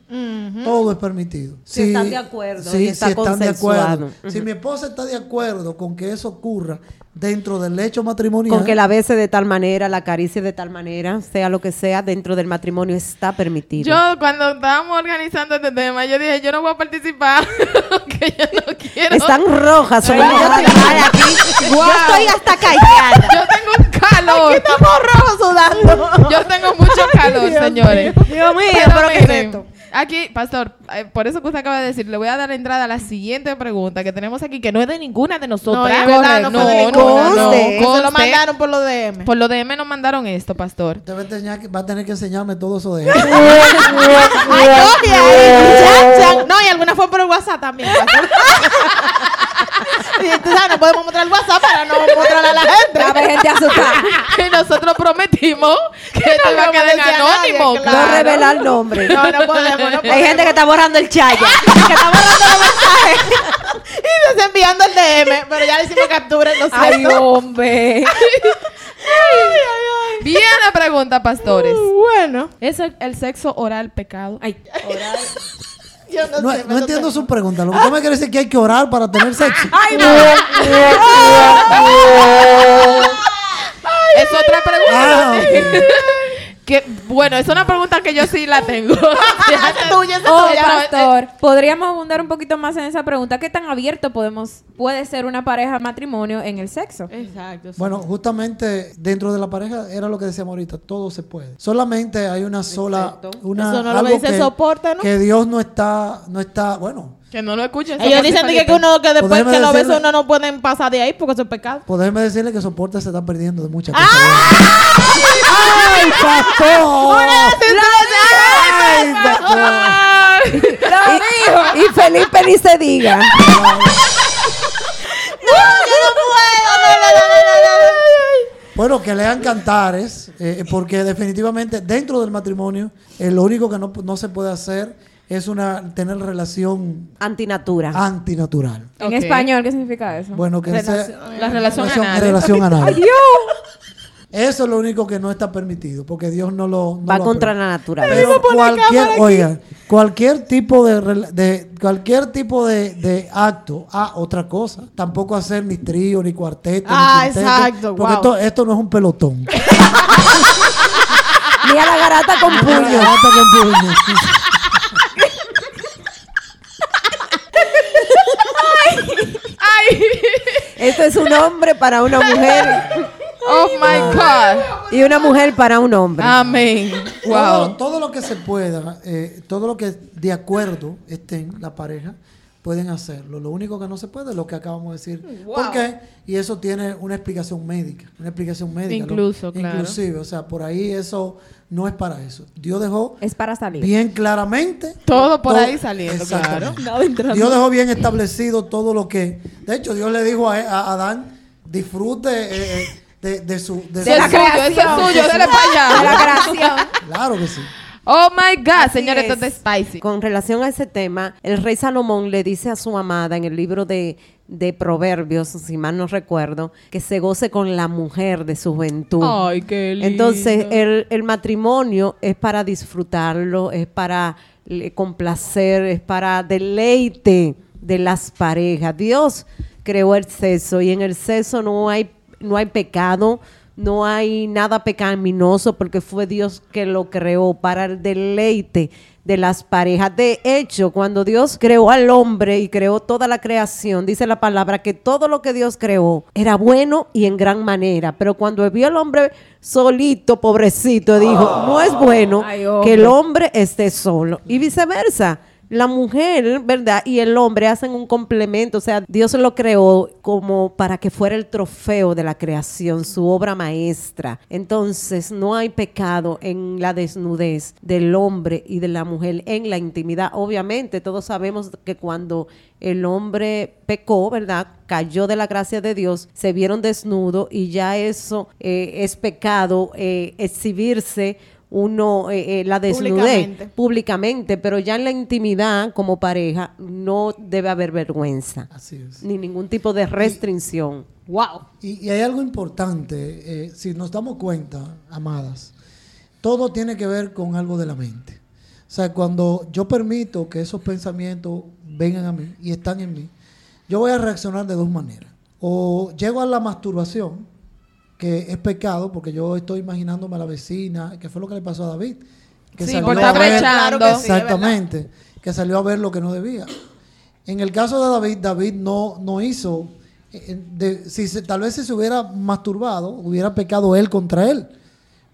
Todo es permitido. Si están de acuerdo sí, y está si están de consensuado. acuerdo. Si mi esposa está de acuerdo con que eso ocurra dentro del hecho matrimonial, Con que la bese de tal manera, la acaricie de tal manera, sea lo que sea, dentro del matrimonio está permitido. Yo, cuando estábamos organizando este tema, yo dije, yo no voy a participar, que yo no quiero. Están rojas. son aquí. Yo estoy hasta callada. Yo tengo un calor. Estamos rojos sudando. Yo tengo mucho calor, señores. Dios mío, Pero pero ¿qué es miren, esto? Aquí, pastor, eh, por eso que usted acaba de decir, le voy a dar entrada a la siguiente pregunta que tenemos aquí, que no es de ninguna de nosotras. No, verdad, no fue de no, ninguna. no, no. Eso lo mandaron por los DM. Por lo DM nos mandaron esto, pastor. Usted va a, tener, va a tener que enseñarme todo eso de Ay, No, y alguna fue por el WhatsApp también. y sabes, no podemos mostrar el WhatsApp para no mostrarle a la gente. A ver, gente asustada. Y nosotros prometimos que esto iba a no quedar nadie, anónimo. claro. No revelar nombre. No, no podemos, no podemos. Hay gente que está borrando el chaya. que está borrando los mensajes. y nos enviando el DM. Pero ya le hicimos captura, lo Ay, siento. hombre. Bien la pregunta, pastores. Bueno. ¿Es el, el sexo oral pecado? Ay, Yo no, No, sé. no pero entiendo su pregunta. Lo que usted me quiere decir es que hay que orar para tener sexo. ay, no. Es otra pregunta. Ah. que, bueno, es una pregunta que yo sí la tengo. Oh, pastor, podríamos abundar un poquito más en esa pregunta. ¿Qué tan abierto podemos puede ser una pareja matrimonio en el sexo? Exacto. sí. Bueno, justamente dentro de la pareja era lo que decíamos ahorita, todo se puede. Solamente hay una sola, una Eso no lo algo dice que, soporte, ¿no? que Dios no está, no está, bueno, que no lo escuchen. Ellos dicen que, que uno que después que los besos decirle- no pueden pasar de ahí porque eso es pecado. pues déjeme decirle que soporte se está perdiendo de muchas ¡Ah! cosas. ¡Ay, pastor! ¡Ay, pastor! Y, y Felipe ni se diga. Bueno, que lean cantares, eh, porque definitivamente dentro del matrimonio, eh, lo único que no, no se puede hacer es una tener relación Antinatura. antinatural. En español, ¿qué significa eso? Bueno, que sea La relación relación, anal. relación anal. Eso es lo único que no está permitido, porque Dios no lo no Va lo contra la naturaleza. Pero cualquier, oiga, cualquier tipo de, cualquier tipo de, de acto, ah, otra cosa. Tampoco hacer ni trío, ni cuarteto, Ah, ni quinteto, exacto, Porque wow. esto, esto no es un pelotón. Ni a la garata con puño. Hasta con puño. Esto es un hombre para una mujer ¡Oh, my God! y una mujer para un hombre. Amén. Todo, Wow. todo lo que se pueda, eh, todo lo que de acuerdo estén la pareja, pueden hacerlo. Lo único que no se puede es lo que acabamos de decir. ¿Por qué? Y eso tiene una explicación médica. Una explicación médica. Incluso, claro. Inclusive, o sea, por ahí eso no es para eso. Dios dejó Es para salir. bien claramente. Todo por todo- ahí saliendo, claro. Dios dejó bien establecido todo lo que... De hecho, Dios le dijo a, a Adán, disfrute eh, eh, de, de su... de suyo, eso es suyo, dale para De la allá. creación. Claro que sí. Oh my God, Así señores, es. esto es spicy. Con relación a ese tema, el rey Salomón le dice a su amada en el libro de, de Proverbios, si mal no recuerdo, que se goce con la mujer de su juventud. Ay, qué lindo. Entonces, el, el matrimonio es para disfrutarlo, es para eh, complacer, es para deleite de las parejas. Dios creó el sexo y en el sexo no hay, no hay pecado, no hay nada pecaminoso porque fue Dios que lo creó para el deleite de las parejas. De hecho, cuando Dios creó al hombre y creó toda la creación, dice la palabra que todo lo que Dios creó era bueno y en gran manera. Pero cuando vio al hombre solito, pobrecito, dijo, no es bueno Ay, que el hombre esté solo. Y viceversa. La mujer, ¿verdad? Y el hombre hacen un complemento. O sea, Dios lo creó como para que fuera el trofeo de la creación, su obra maestra. Entonces, no hay pecado en la desnudez del hombre y de la mujer en la intimidad. Obviamente, todos sabemos que cuando el hombre pecó, ¿verdad? Cayó de la gracia de Dios, se vieron desnudos y ya eso eh, es pecado, eh, exhibirse uno eh, eh, la desnudez Públicamente. públicamente, pero ya en la intimidad como pareja no debe haber vergüenza Así es. ni ningún tipo de restricción. Wow. Y, y hay algo importante, eh, si nos damos cuenta, amadas, todo tiene que ver con algo de la mente. O sea, cuando yo permito que esos pensamientos vengan a mí y están en mí, yo voy a reaccionar de dos maneras. O llego a la masturbación, que es pecado, porque yo estoy imaginándome a la vecina, que fue lo que le pasó a David. Que Sí, salió por a estar ver- brechando. Claro que sí, es Exactamente, que salió a ver lo que no debía. En el caso de David, David no, no hizo, eh, de- si se- tal vez si se hubiera masturbado, hubiera pecado él contra él.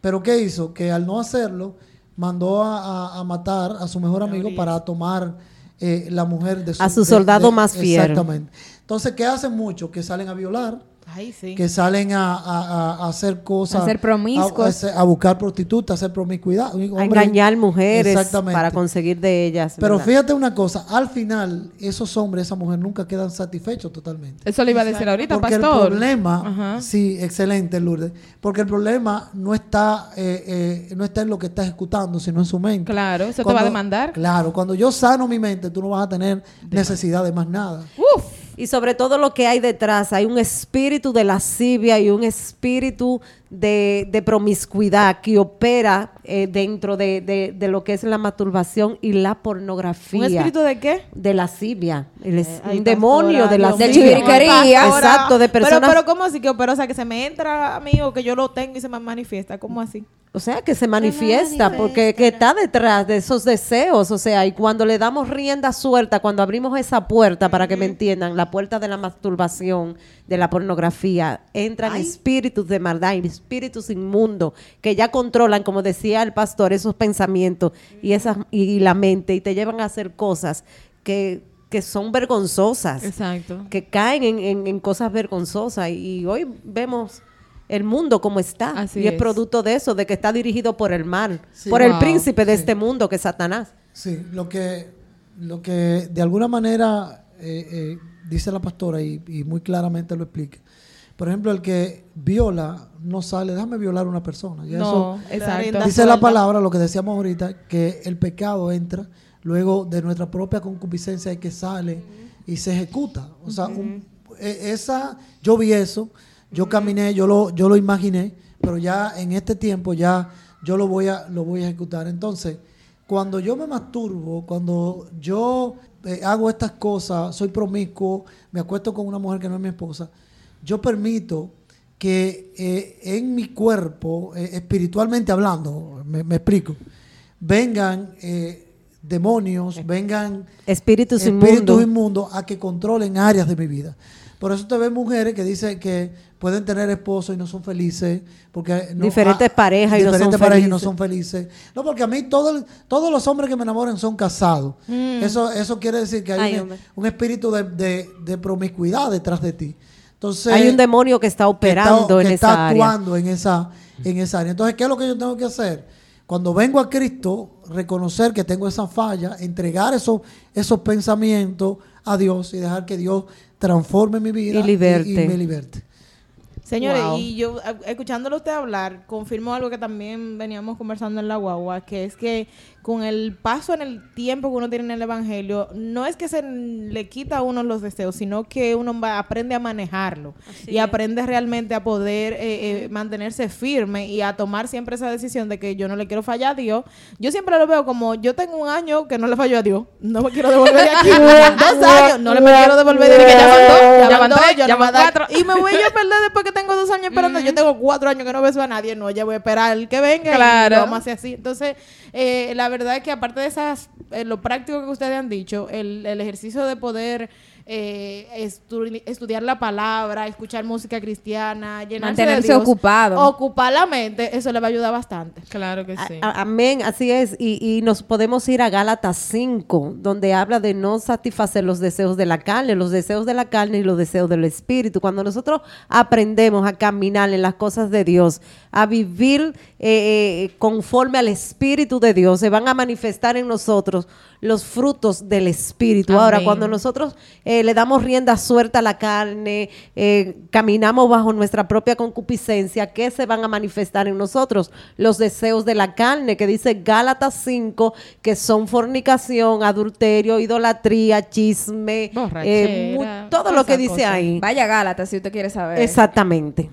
Pero ¿qué hizo? Que al no hacerlo, mandó a, a- a matar a su mejor amigo para tomar eh, la mujer de su A su de- soldado de- más fiel. Exactamente. Entonces, ¿qué hacen muchos? Que salen a violar, Ay, sí. que salen a, a- a- a hacer cosas. A ser promiscuos. A, a- a buscar prostitutas, a hacer promiscuidad. a engañar mujeres Exactamente. para conseguir de ellas. Pero ¿verdad? fíjate una cosa, al final, esos hombres, esa mujer nunca quedan satisfechos totalmente. Eso le iba a decir ahorita, Porque el pastor. problema, Ajá. sí, excelente Lourdes, porque el problema no está, eh, eh, no está en lo que está ejecutando, sino en su mente. Claro, eso te va a demandar. Claro, cuando yo sano mi mente, tú no vas a tener necesidad de más nada. Y sobre todo lo que hay detrás, hay un espíritu de lascivia y un espíritu de, de promiscuidad que opera eh, dentro de, de- de lo que es la masturbación y la pornografía. ¿Un espíritu de qué? de lascivia. El es- Ay, un demonio de chiviriquería. pastora. Exacto, de personas. Pero, pero ¿cómo así que opera? O sea, que se me entra a mí o que yo lo tengo y se me manifiesta. ¿Cómo así? O sea, que se manifiesta, porque que está detrás de esos deseos. O sea, y cuando le damos rienda suelta, cuando abrimos esa puerta, para que me entiendan, la puerta de la masturbación, de la pornografía, entran espíritus de maldad, y espíritus inmundos, que ya controlan, como decía el pastor, esos pensamientos y, esas, y la mente, y te llevan a hacer cosas que, que son vergonzosas Exacto. que caen en, en- en cosas vergonzosas y hoy vemos el mundo como está Así y es, es. producto de eso, de que está dirigido por el mal, Sí. por el príncipe de Sí. este mundo que es Satanás. Sí, lo que, lo que de alguna manera eh, eh, dice la pastora y, y muy claramente lo explica. Por ejemplo, el que viola no sale, déjame violar a una persona. Ya No, eso- exacto. Dice la palabra, lo que decíamos ahorita, que el pecado entra luego de nuestra propia concupiscencia y que sale y se ejecuta. O sea, un- e- esa, yo vi eso, yo caminé, yo lo, yo lo imaginé, pero ya en este tiempo ya yo lo voy a, lo voy a ejecutar. Entonces, cuando yo me masturbo, cuando yo eh, hago estas cosas, soy promiscuo, me acuesto con una mujer que no es mi esposa, yo permito que eh, en mi cuerpo, eh, espiritualmente hablando, me, me explico, vengan eh, demonios, vengan Espíritus espíritus inmundos. a que controlen áreas de mi vida. Por eso te ves mujeres que dicen que pueden tener esposos y no son felices, porque no- Diferentes ah, parejas y no diferentes son parejas y no felices. son felices. No, porque a mí todo todos los hombres que me enamoran son casados. Eso, eso quiere decir que hay Ay, un, espíritu de, de- de promiscuidad detrás de ti. Entonces, Hay un demonio que está que operando está, en que esa está área. actuando en esa, en esa área. Entonces, ¿qué es lo que yo tengo que hacer? Cuando vengo a Cristo, reconocer que tengo esa falla, entregar esos, esos pensamientos a Dios y dejar que Dios transforme mi vida Y liberte. y me liberte. Señores, Wow. y yo escuchándolo usted hablar, confirmo algo que también veníamos conversando en la guagua, que es que con el paso en el tiempo que uno tiene en el Evangelio, no es que se le quita a uno los deseos, sino que uno va- aprende a manejarlo y aprende realmente a poder eh, eh, mantenerse firme y a tomar siempre esa decisión de que yo no le quiero fallar a Dios. Yo siempre lo veo como, yo tengo un año que no le fallo a Dios, no me quiero devolver de aquí, dos años, no le me quiero devolver de aquí, que ya van dos, ya van dos, ya cuatro. y me voy yo a perder después que tengo dos años esperando. Yo tengo cuatro años que no beso a nadie. No, ya voy a esperar el que venga Claro. y vamos a hacer así. Entonces, eh, la verdad es que aparte de esas, eh, lo práctico que ustedes han dicho, el, el ejercicio de poder eh, estu- estudiar la palabra, escuchar música cristiana, llenarse de Mantenerse Dios, ocupado. ocupar la mente, eso le va a ayudar bastante. Claro que sí. a- amén, así es. Y, y nos podemos ir a Gálatas 5, donde habla de no satisfacer los deseos de la carne, los deseos de la carne y los deseos del espíritu. Cuando nosotros aprendemos a caminar en las cosas de Dios, a vivir eh, eh, conforme al espíritu de Dios, se van a manifestar en nosotros los frutos del espíritu. Ahora, cuando nosotros eh, le damos rienda suelta a la carne, eh, caminamos bajo nuestra propia concupiscencia, ¿qué se van a manifestar en nosotros? Los deseos de la carne, que dice Gálatas 5, que son fornicación, adulterio, idolatría, chisme, eh, todo lo que dice ahí. Vaya Gálata, si usted quiere saber. Exactamente.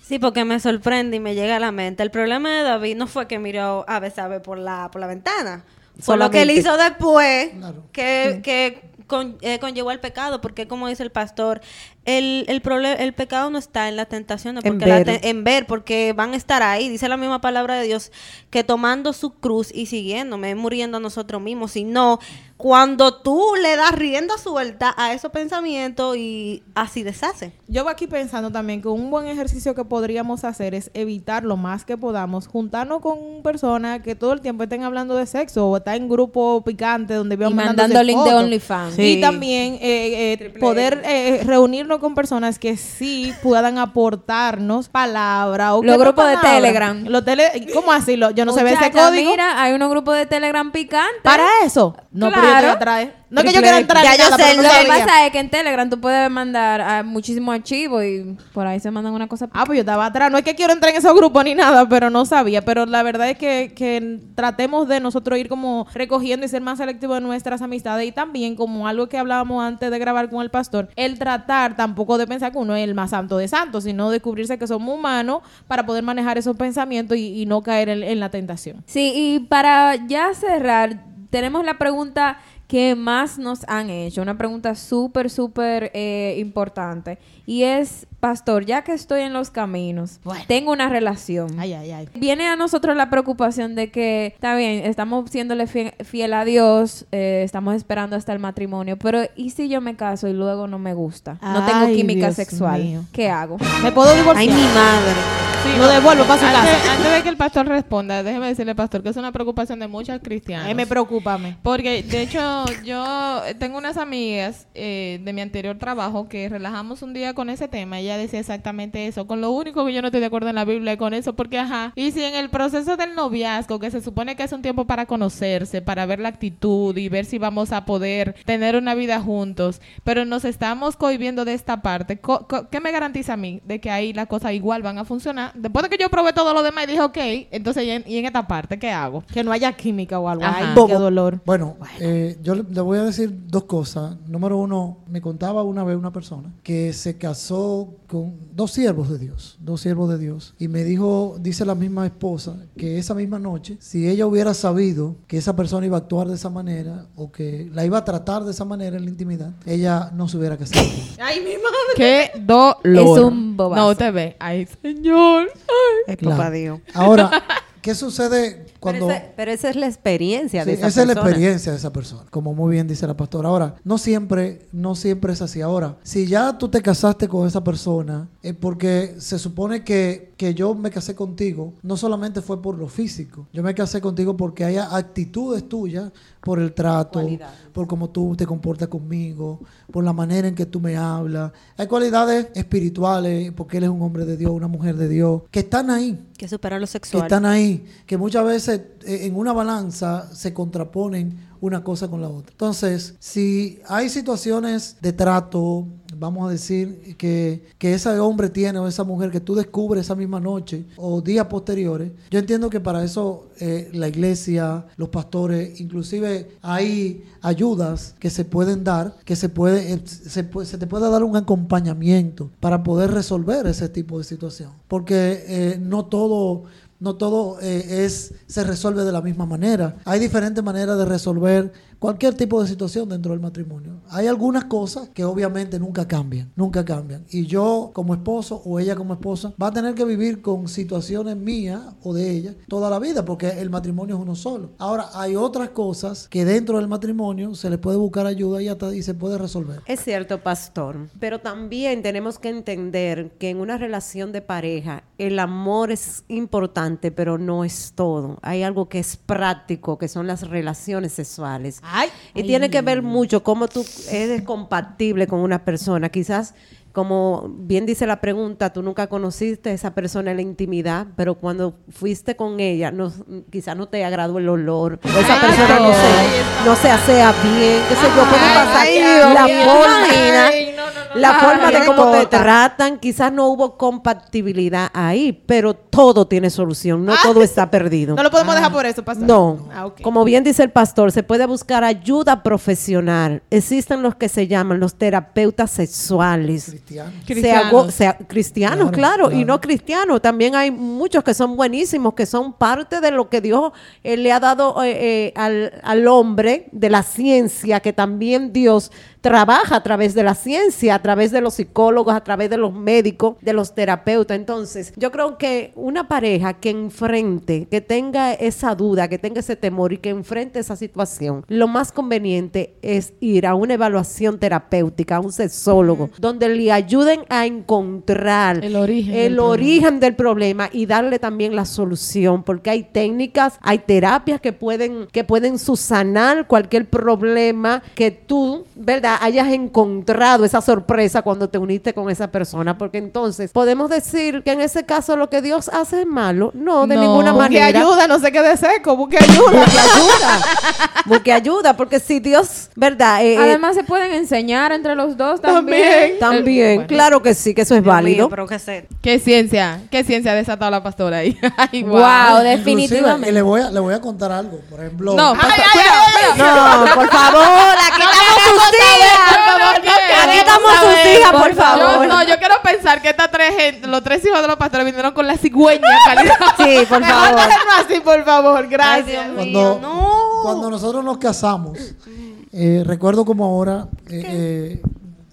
Sí, porque me sorprende y me llega a la mente. El problema de David no fue que miró a Besabe por la, por la ventana. Fue lo que él hizo después Claro. que, que con- eh, conllevó el pecado. Porque como dice el pastor, el, el, prole- el pecado no está en las tentaciones, En porque la ver. te- en ver, porque van a estar ahí. Dice la misma palabra de Dios, que tomando su cruz y siguiéndome, muriendo a nosotros mismos, sino cuando tú le das rienda suelta a esos pensamientos y así deshace. Yo voy aquí pensando también que un buen ejercicio que podríamos hacer es evitar lo más que podamos juntarnos con personas que todo el tiempo estén hablando de sexo o está en grupo picante donde Y vean mandando link de OnlyFans. Sí. Y también eh, eh, poder eh, reunirnos con personas que sí puedan aportarnos palabra o Los grupos de. Telegram. Los tele ¿Cómo así? Lo- Yo no sé ese código. Mira, hay unos grupos de Telegram picantes. Para eso. No, pero yo Claro. te atrae. No es que yo quiera entrar Ya en yo nada, sé, pero no Lo que pasa es que en Telegram tú puedes mandar a muchísimos archivos y por ahí se mandan una cosa. Ah, pues yo estaba atrás. No es que quiero entrar en esos grupos ni nada, pero no sabía. Pero la verdad es que, que tratemos de nosotros ir como recogiendo y ser más selectivos de nuestras amistades. Y también, como algo que hablábamos antes de grabar con el pastor, el tratar tampoco de pensar que uno es el más santo de santos, sino descubrirse que somos humanos para poder manejar esos pensamientos y, y no caer en, en la tentación. Sí, y para ya cerrar, tenemos la pregunta que más nos han hecho, una pregunta súper, súper eh, importante. Y es, pastor, ya que estoy en los caminos, Bueno. tengo una relación. Ay, ay, ay. Viene a nosotros la preocupación de que, está bien, estamos siéndole fie- fiel a Dios, eh, estamos esperando hasta el matrimonio, pero ¿y si yo me caso y luego no me gusta? No tengo química Dios sexual. mío. ¿Qué hago? ¿Me puedo divorciar? Ay, mi madre. Lo devuelvo para su antes, casa. antes de que el pastor responda, déjeme decirle, pastor, que es una preocupación de muchas cristianas. Ay, me preocupa a mí. Porque, de hecho, yo tengo unas amigas eh, de mi anterior trabajo que relajamos un día con ese tema. Ella decía exactamente eso. Con lo único que yo no estoy de acuerdo en la Biblia es con eso, porque, ajá. Y si en el proceso del noviazgo, que se supone que es un tiempo para conocerse, para ver la actitud y ver si vamos a poder tener una vida juntos, pero nos estamos cohibiendo de esta parte, ¿qué me garantiza a mí de que ahí las cosas igual van a funcionar? Después de que yo probé todo lo demás y dije, ok, entonces, ¿y en, y en esta parte qué hago? Que no haya química o algo. Ajá. Ay, qué dolor. Bueno, eh, yo le, le voy a decir dos cosas. Número uno, me contaba una vez una persona que se casó con dos siervos de Dios, dos siervos de Dios, y me dijo, dice la misma esposa, que esa misma noche, si ella hubiera sabido que esa persona iba a actuar de esa manera o que la iba a tratar de esa manera en la intimidad, ella no se hubiera casado. Ay, mi madre. ¡Qué dolor! Es un bobazo. No, usted ve. ¡Ay, señor! Es Claro. papá Dios. Ahora, ¿qué sucede cuando... Pero, esa, pero esa es la experiencia Sí, de esa esa, es la persona. experiencia de esa persona, como muy bien dice la pastora. Ahora, no siempre, no siempre es así. Ahora, si ya tú te casaste con esa persona, es porque se supone que, que yo me casé contigo, no solamente fue por lo físico, yo me casé contigo porque hay actitudes tuyas, por el trato, Cualidades. por cómo tú te comportas conmigo, por la manera en que tú me hablas. Hay cualidades espirituales, porque él es un hombre de Dios, una mujer de Dios, que están ahí Que supera lo que sexual. están ahí, que muchas veces eh, en una balanza se contraponen una cosa con la otra. Entonces, si hay situaciones de trato, vamos a decir, que, que ese hombre tiene o esa mujer que tú descubres esa misma noche o días posteriores, yo entiendo que para eso eh, la iglesia, los pastores, inclusive hay ayudas que se pueden dar, que se puede, eh, se te puede dar un acompañamiento para poder resolver ese tipo de situación. Porque eh, no todo no todo eh, es se resuelve de la misma manera. Hay diferentes maneras de resolver cualquier tipo de situación dentro del matrimonio. Hay algunas cosas que obviamente nunca cambian, nunca cambian. Y yo como esposo o ella como esposa va a tener que vivir con situaciones mías o de ella toda la vida porque el matrimonio es uno solo. Ahora hay otras cosas que dentro del matrimonio se le puede buscar ayuda y, hasta, y se puede resolver. Es cierto, pastor, pero también tenemos que entender que en una relación de pareja el amor es importante, pero no es todo. Hay algo que es práctico, que son las relaciones sexuales. Ay. Y tiene que ver mucho cómo tú eres compatible con una persona. Quizás, como bien dice la pregunta, tú nunca conociste a esa persona en la intimidad, pero cuando fuiste con ella, no, quizás no te agradó el olor, o esa Ay, persona no se, no se asea bien, qué sé yo, puede pasar la Ay, no, no, no. la Ay, forma de cómo te tratan, quizás no hubo compatibilidad ahí, pero todo tiene solución, no Ah. todo está perdido. No lo podemos dejar por eso, pastor. No, Ah, como bien dice el pastor, se puede buscar ayuda profesional. Existen los que se llaman los terapeutas sexuales. Cristianos. go- sea cristianos, Claro, claro, y no cristianos. También hay muchos que son buenísimos, que son parte de lo que Dios eh, le ha dado eh, eh, al, al hombre, de la ciencia, que también Dios trabaja a través de la ciencia, través de los psicólogos, a través de los médicos, de los terapeutas. Entonces, yo creo que una pareja que enfrente, que tenga esa duda, que tenga ese temor y que enfrente esa situación, lo más conveniente es ir a una evaluación terapéutica, a un sexólogo, donde le ayuden a encontrar El origen el del problema. origen del problema y darle también la solución, porque hay técnicas, hay terapias que pueden, que pueden subsanar cualquier problema que tú, ¿verdad?, hayas encontrado esa sorpresa cuando te uniste con esa persona, porque entonces podemos decir que en ese caso lo que Dios hace es malo, no, de No. ninguna Busque manera. ayuda, no se quede seco, busque ayuda. Busque ayuda, busque ayuda, porque si Dios, ¿verdad? Eh, eh, Además, se pueden enseñar entre los dos también. También. también, bueno. claro que sí, que eso es Dios válido. mío, pero que se... Qué ciencia, qué ciencia ha desatado la pastora ahí. Ay, Wow, definitivamente. Y le voy, a, le voy a contar algo. Por ejemplo, No, pastor, cuidado, No, por favor, aquí Aquí queremos estamos sus saber. hijas, por favor. no, yo quiero pensar que estas tres gente, los tres hijos de los pastores vinieron con la cigüeña calidad. Sí, por favor. así, por favor. Gracias. cuando, no. cuando nosotros nos casamos, eh, recuerdo como ahora eh, eh,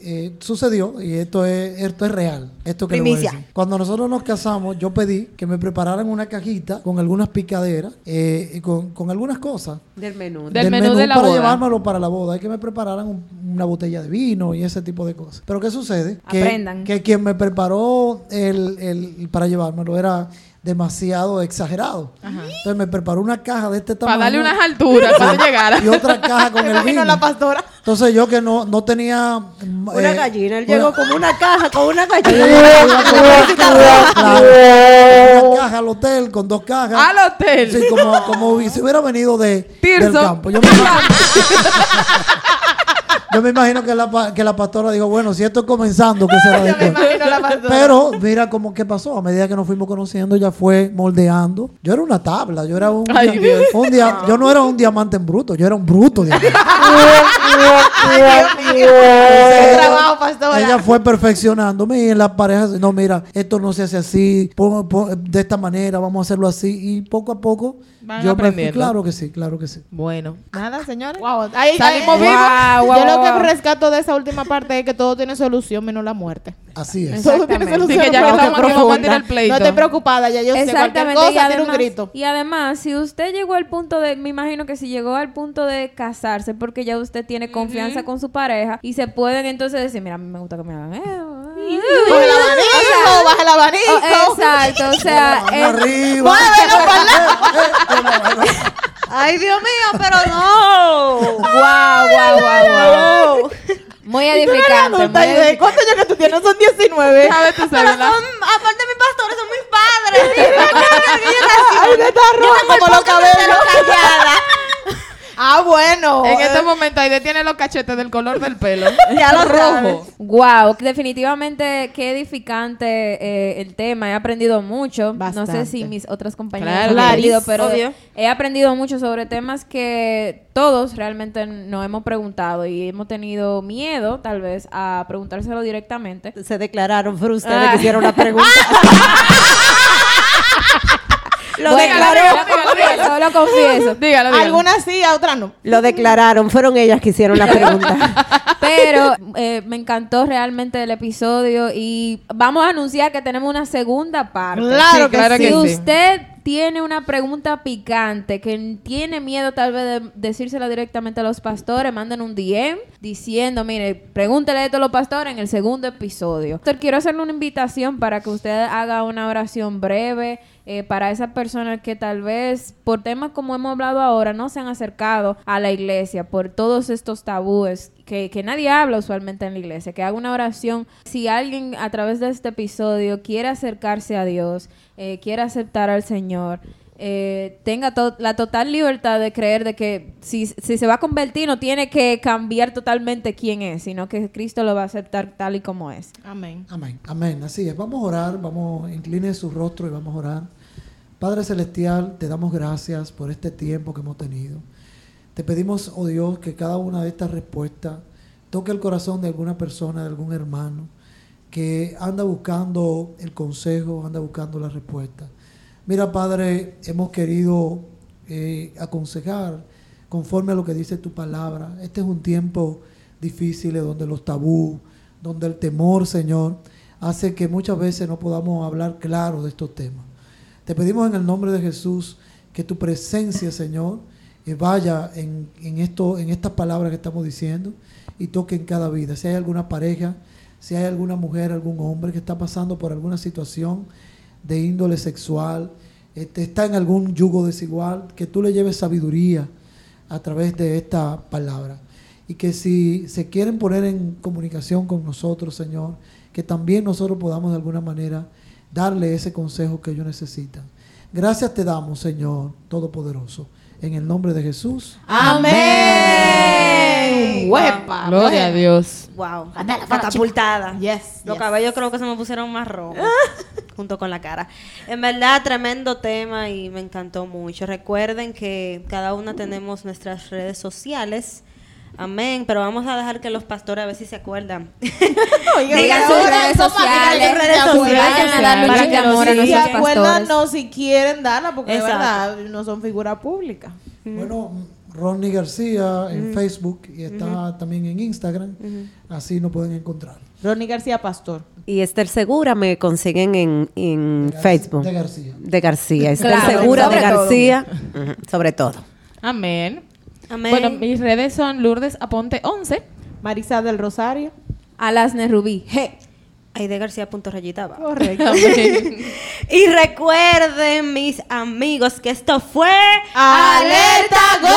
eh, sucedió, y esto es, esto es real, esto que le voy a decir. Cuando nosotros nos casamos, yo pedí que me prepararan una cajita con algunas picaderas eh, y con, con algunas cosas Del menú. Del menú de la para boda. llevármelo para la boda. Hay que me prepararan un- una botella de vino y ese tipo de cosas. Pero ¿qué sucede? Que, Aprendan. que quien me preparó el, el- para llevármelo era demasiado exagerado. Entonces me preparó una caja de este Para tamaño. darle unas alturas cuando llegara. y otra caja con el vino. la pastora. Entonces yo que no, no tenía... mm, Una eh, gallina. Él una- llegó como una caja con una gallina. una caja al hotel con dos cajas. Al hotel. Sí, como, como si hubiera venido de, del campo. Yo me, yo me imagino que la, que la pastora dijo, bueno, si esto es comenzando, ¿qué será pastora. Pero mira cómo qué pasó. A medida que nos fuimos conociendo, ya fue moldeando. Yo era una tabla, yo era un, Ay, dia- Dios. un dia- yo no era un diamante en bruto, yo era un bruto diamante. Qué trabajo, pastora. Ella fue perfeccionándome y en las parejas, no, mira, esto no se hace así, pon- pon- de esta manera, vamos a hacerlo así. Y poco a poco, Van yo aprendiendo. claro que sí, claro que sí. Bueno, nada, señores. Wow, ahí- Salimos vivos. Yo lo que rescato de esa última parte es que todo tiene solución menos la muerte. Así es. Todo tiene solución. Así que ya a tirar el pleito. No estés preocupada, ya yo sé. Cualquier cosa, y, tira un además, grito. y además, si usted llegó al punto de, me imagino que si llegó al punto de casarse, porque ya usted tiene confianza con su pareja y se pueden entonces decir, mira, a mí me gusta que me hagan eso. El abanico, baja el abanico. Oh, exacto, o sea, eh, arriba. Ay, Dios mío, pero no. Guau, guau, guau, guau. Muy edificante. muy Adulta, ¿y de edificante. ¿Cuántos años que tú tienes? Son 19. Sabes tu Pero cédula. son, aparte de mis pastores, son mis padres. Ay, de está roja como los cabellos. Ah, bueno. En este momento Aide tiene los cachetes del color del pelo. Ya lo rojo. Wow, definitivamente qué edificante eh, el tema. He aprendido mucho. No sé si mis otras compañeras Claro. han aprendido, pero obvio. he aprendido mucho sobre temas que todos realmente nos hemos preguntado y hemos tenido miedo, tal vez, a preguntárselo directamente. Se declararon, ustedes Ah. que hicieron la pregunta. Lo Bueno, declaró. lo confieso, lo confieso. Dígalo, dígalo. Algunas sí, a otras no. Lo declararon, fueron ellas que hicieron la pregunta. Pero eh, me encantó realmente el episodio y vamos a anunciar que tenemos una segunda parte. Claro Sí, que claro sí. que si sí. usted tiene una pregunta picante, que tiene miedo tal vez de decírsela directamente a los pastores, manden un DM diciendo, mire, pregúntele esto a los pastores en el segundo episodio. Doctor, quiero hacerle una invitación para que usted haga una oración breve eh, para esas personas que tal vez por temas como hemos hablado ahora no se han acercado a la iglesia, por todos estos tabúes que, que nadie habla usualmente en la iglesia, que haga una oración. Si alguien a través de este episodio quiere acercarse a Dios, eh, quiere aceptar al Señor, eh, tenga to- la total libertad de creer de que si, si se va a convertir no tiene que cambiar totalmente quién es, sino que Cristo lo va a aceptar tal y como es. Amén. Amén, amén. Así es. Vamos a orar, vamos, incline su rostro y vamos a orar. Padre Celestial, te damos gracias por este tiempo que hemos tenido. Te pedimos, oh Dios, que cada una de estas respuestas toque el corazón de alguna persona, de algún hermano, que anda buscando el consejo, anda buscando la respuesta. Mira, Padre, hemos querido eh, aconsejar conforme a lo que dice tu palabra. Este es un tiempo difícil donde los tabú, donde el temor, Señor, hace que muchas veces no podamos hablar claro de estos temas. Te pedimos en el nombre de Jesús que tu presencia, Señor, eh, vaya en, en esto, en estas palabras que estamos diciendo y toque en cada vida. Si hay alguna pareja, si hay alguna mujer, algún hombre que está pasando por alguna situación de índole sexual, este, está en algún yugo desigual, que tú le lleves sabiduría a través de esta palabra. Y que si se quieren poner en comunicación con nosotros, Señor, que también nosotros podamos de alguna manera darle ese consejo que ellos necesitan. Gracias te damos, Señor Todopoderoso. En el nombre de Jesús. Amén. Huepa. Gloria a Dios. Wow. Andala, Catapultada. Yes, Los yes. cabellos creo que se me pusieron más rojos. junto con la cara. En verdad, tremendo tema y me encantó mucho. Recuerden que cada una tenemos nuestras redes sociales. Amén. Pero vamos a dejar que los pastores a ver si se acuerdan. Oiga, Digan sus redes sociales. redes sociales. Para que amor a Si sigan. se nuestros acuerdan, pastores. no, si quieren darla, porque de verdad no son figura pública. Bueno, Ronnie García en Facebook y está también en Instagram. Así nos pueden encontrar. Ronnie García Pastor. Y Esther Segura me consiguen en, en De Facebook. De García. De García. Esther Claro, Segura de todo. García. Sobre todo. Amén. Amén. Bueno, mis redes son Lourdes Aponte 11. Marisa del Rosario. Alasne Rubí. G. Aide García punto rayita abajo. Correcto. Y recuerden, mis amigos, que esto fue ¡Alerta Go!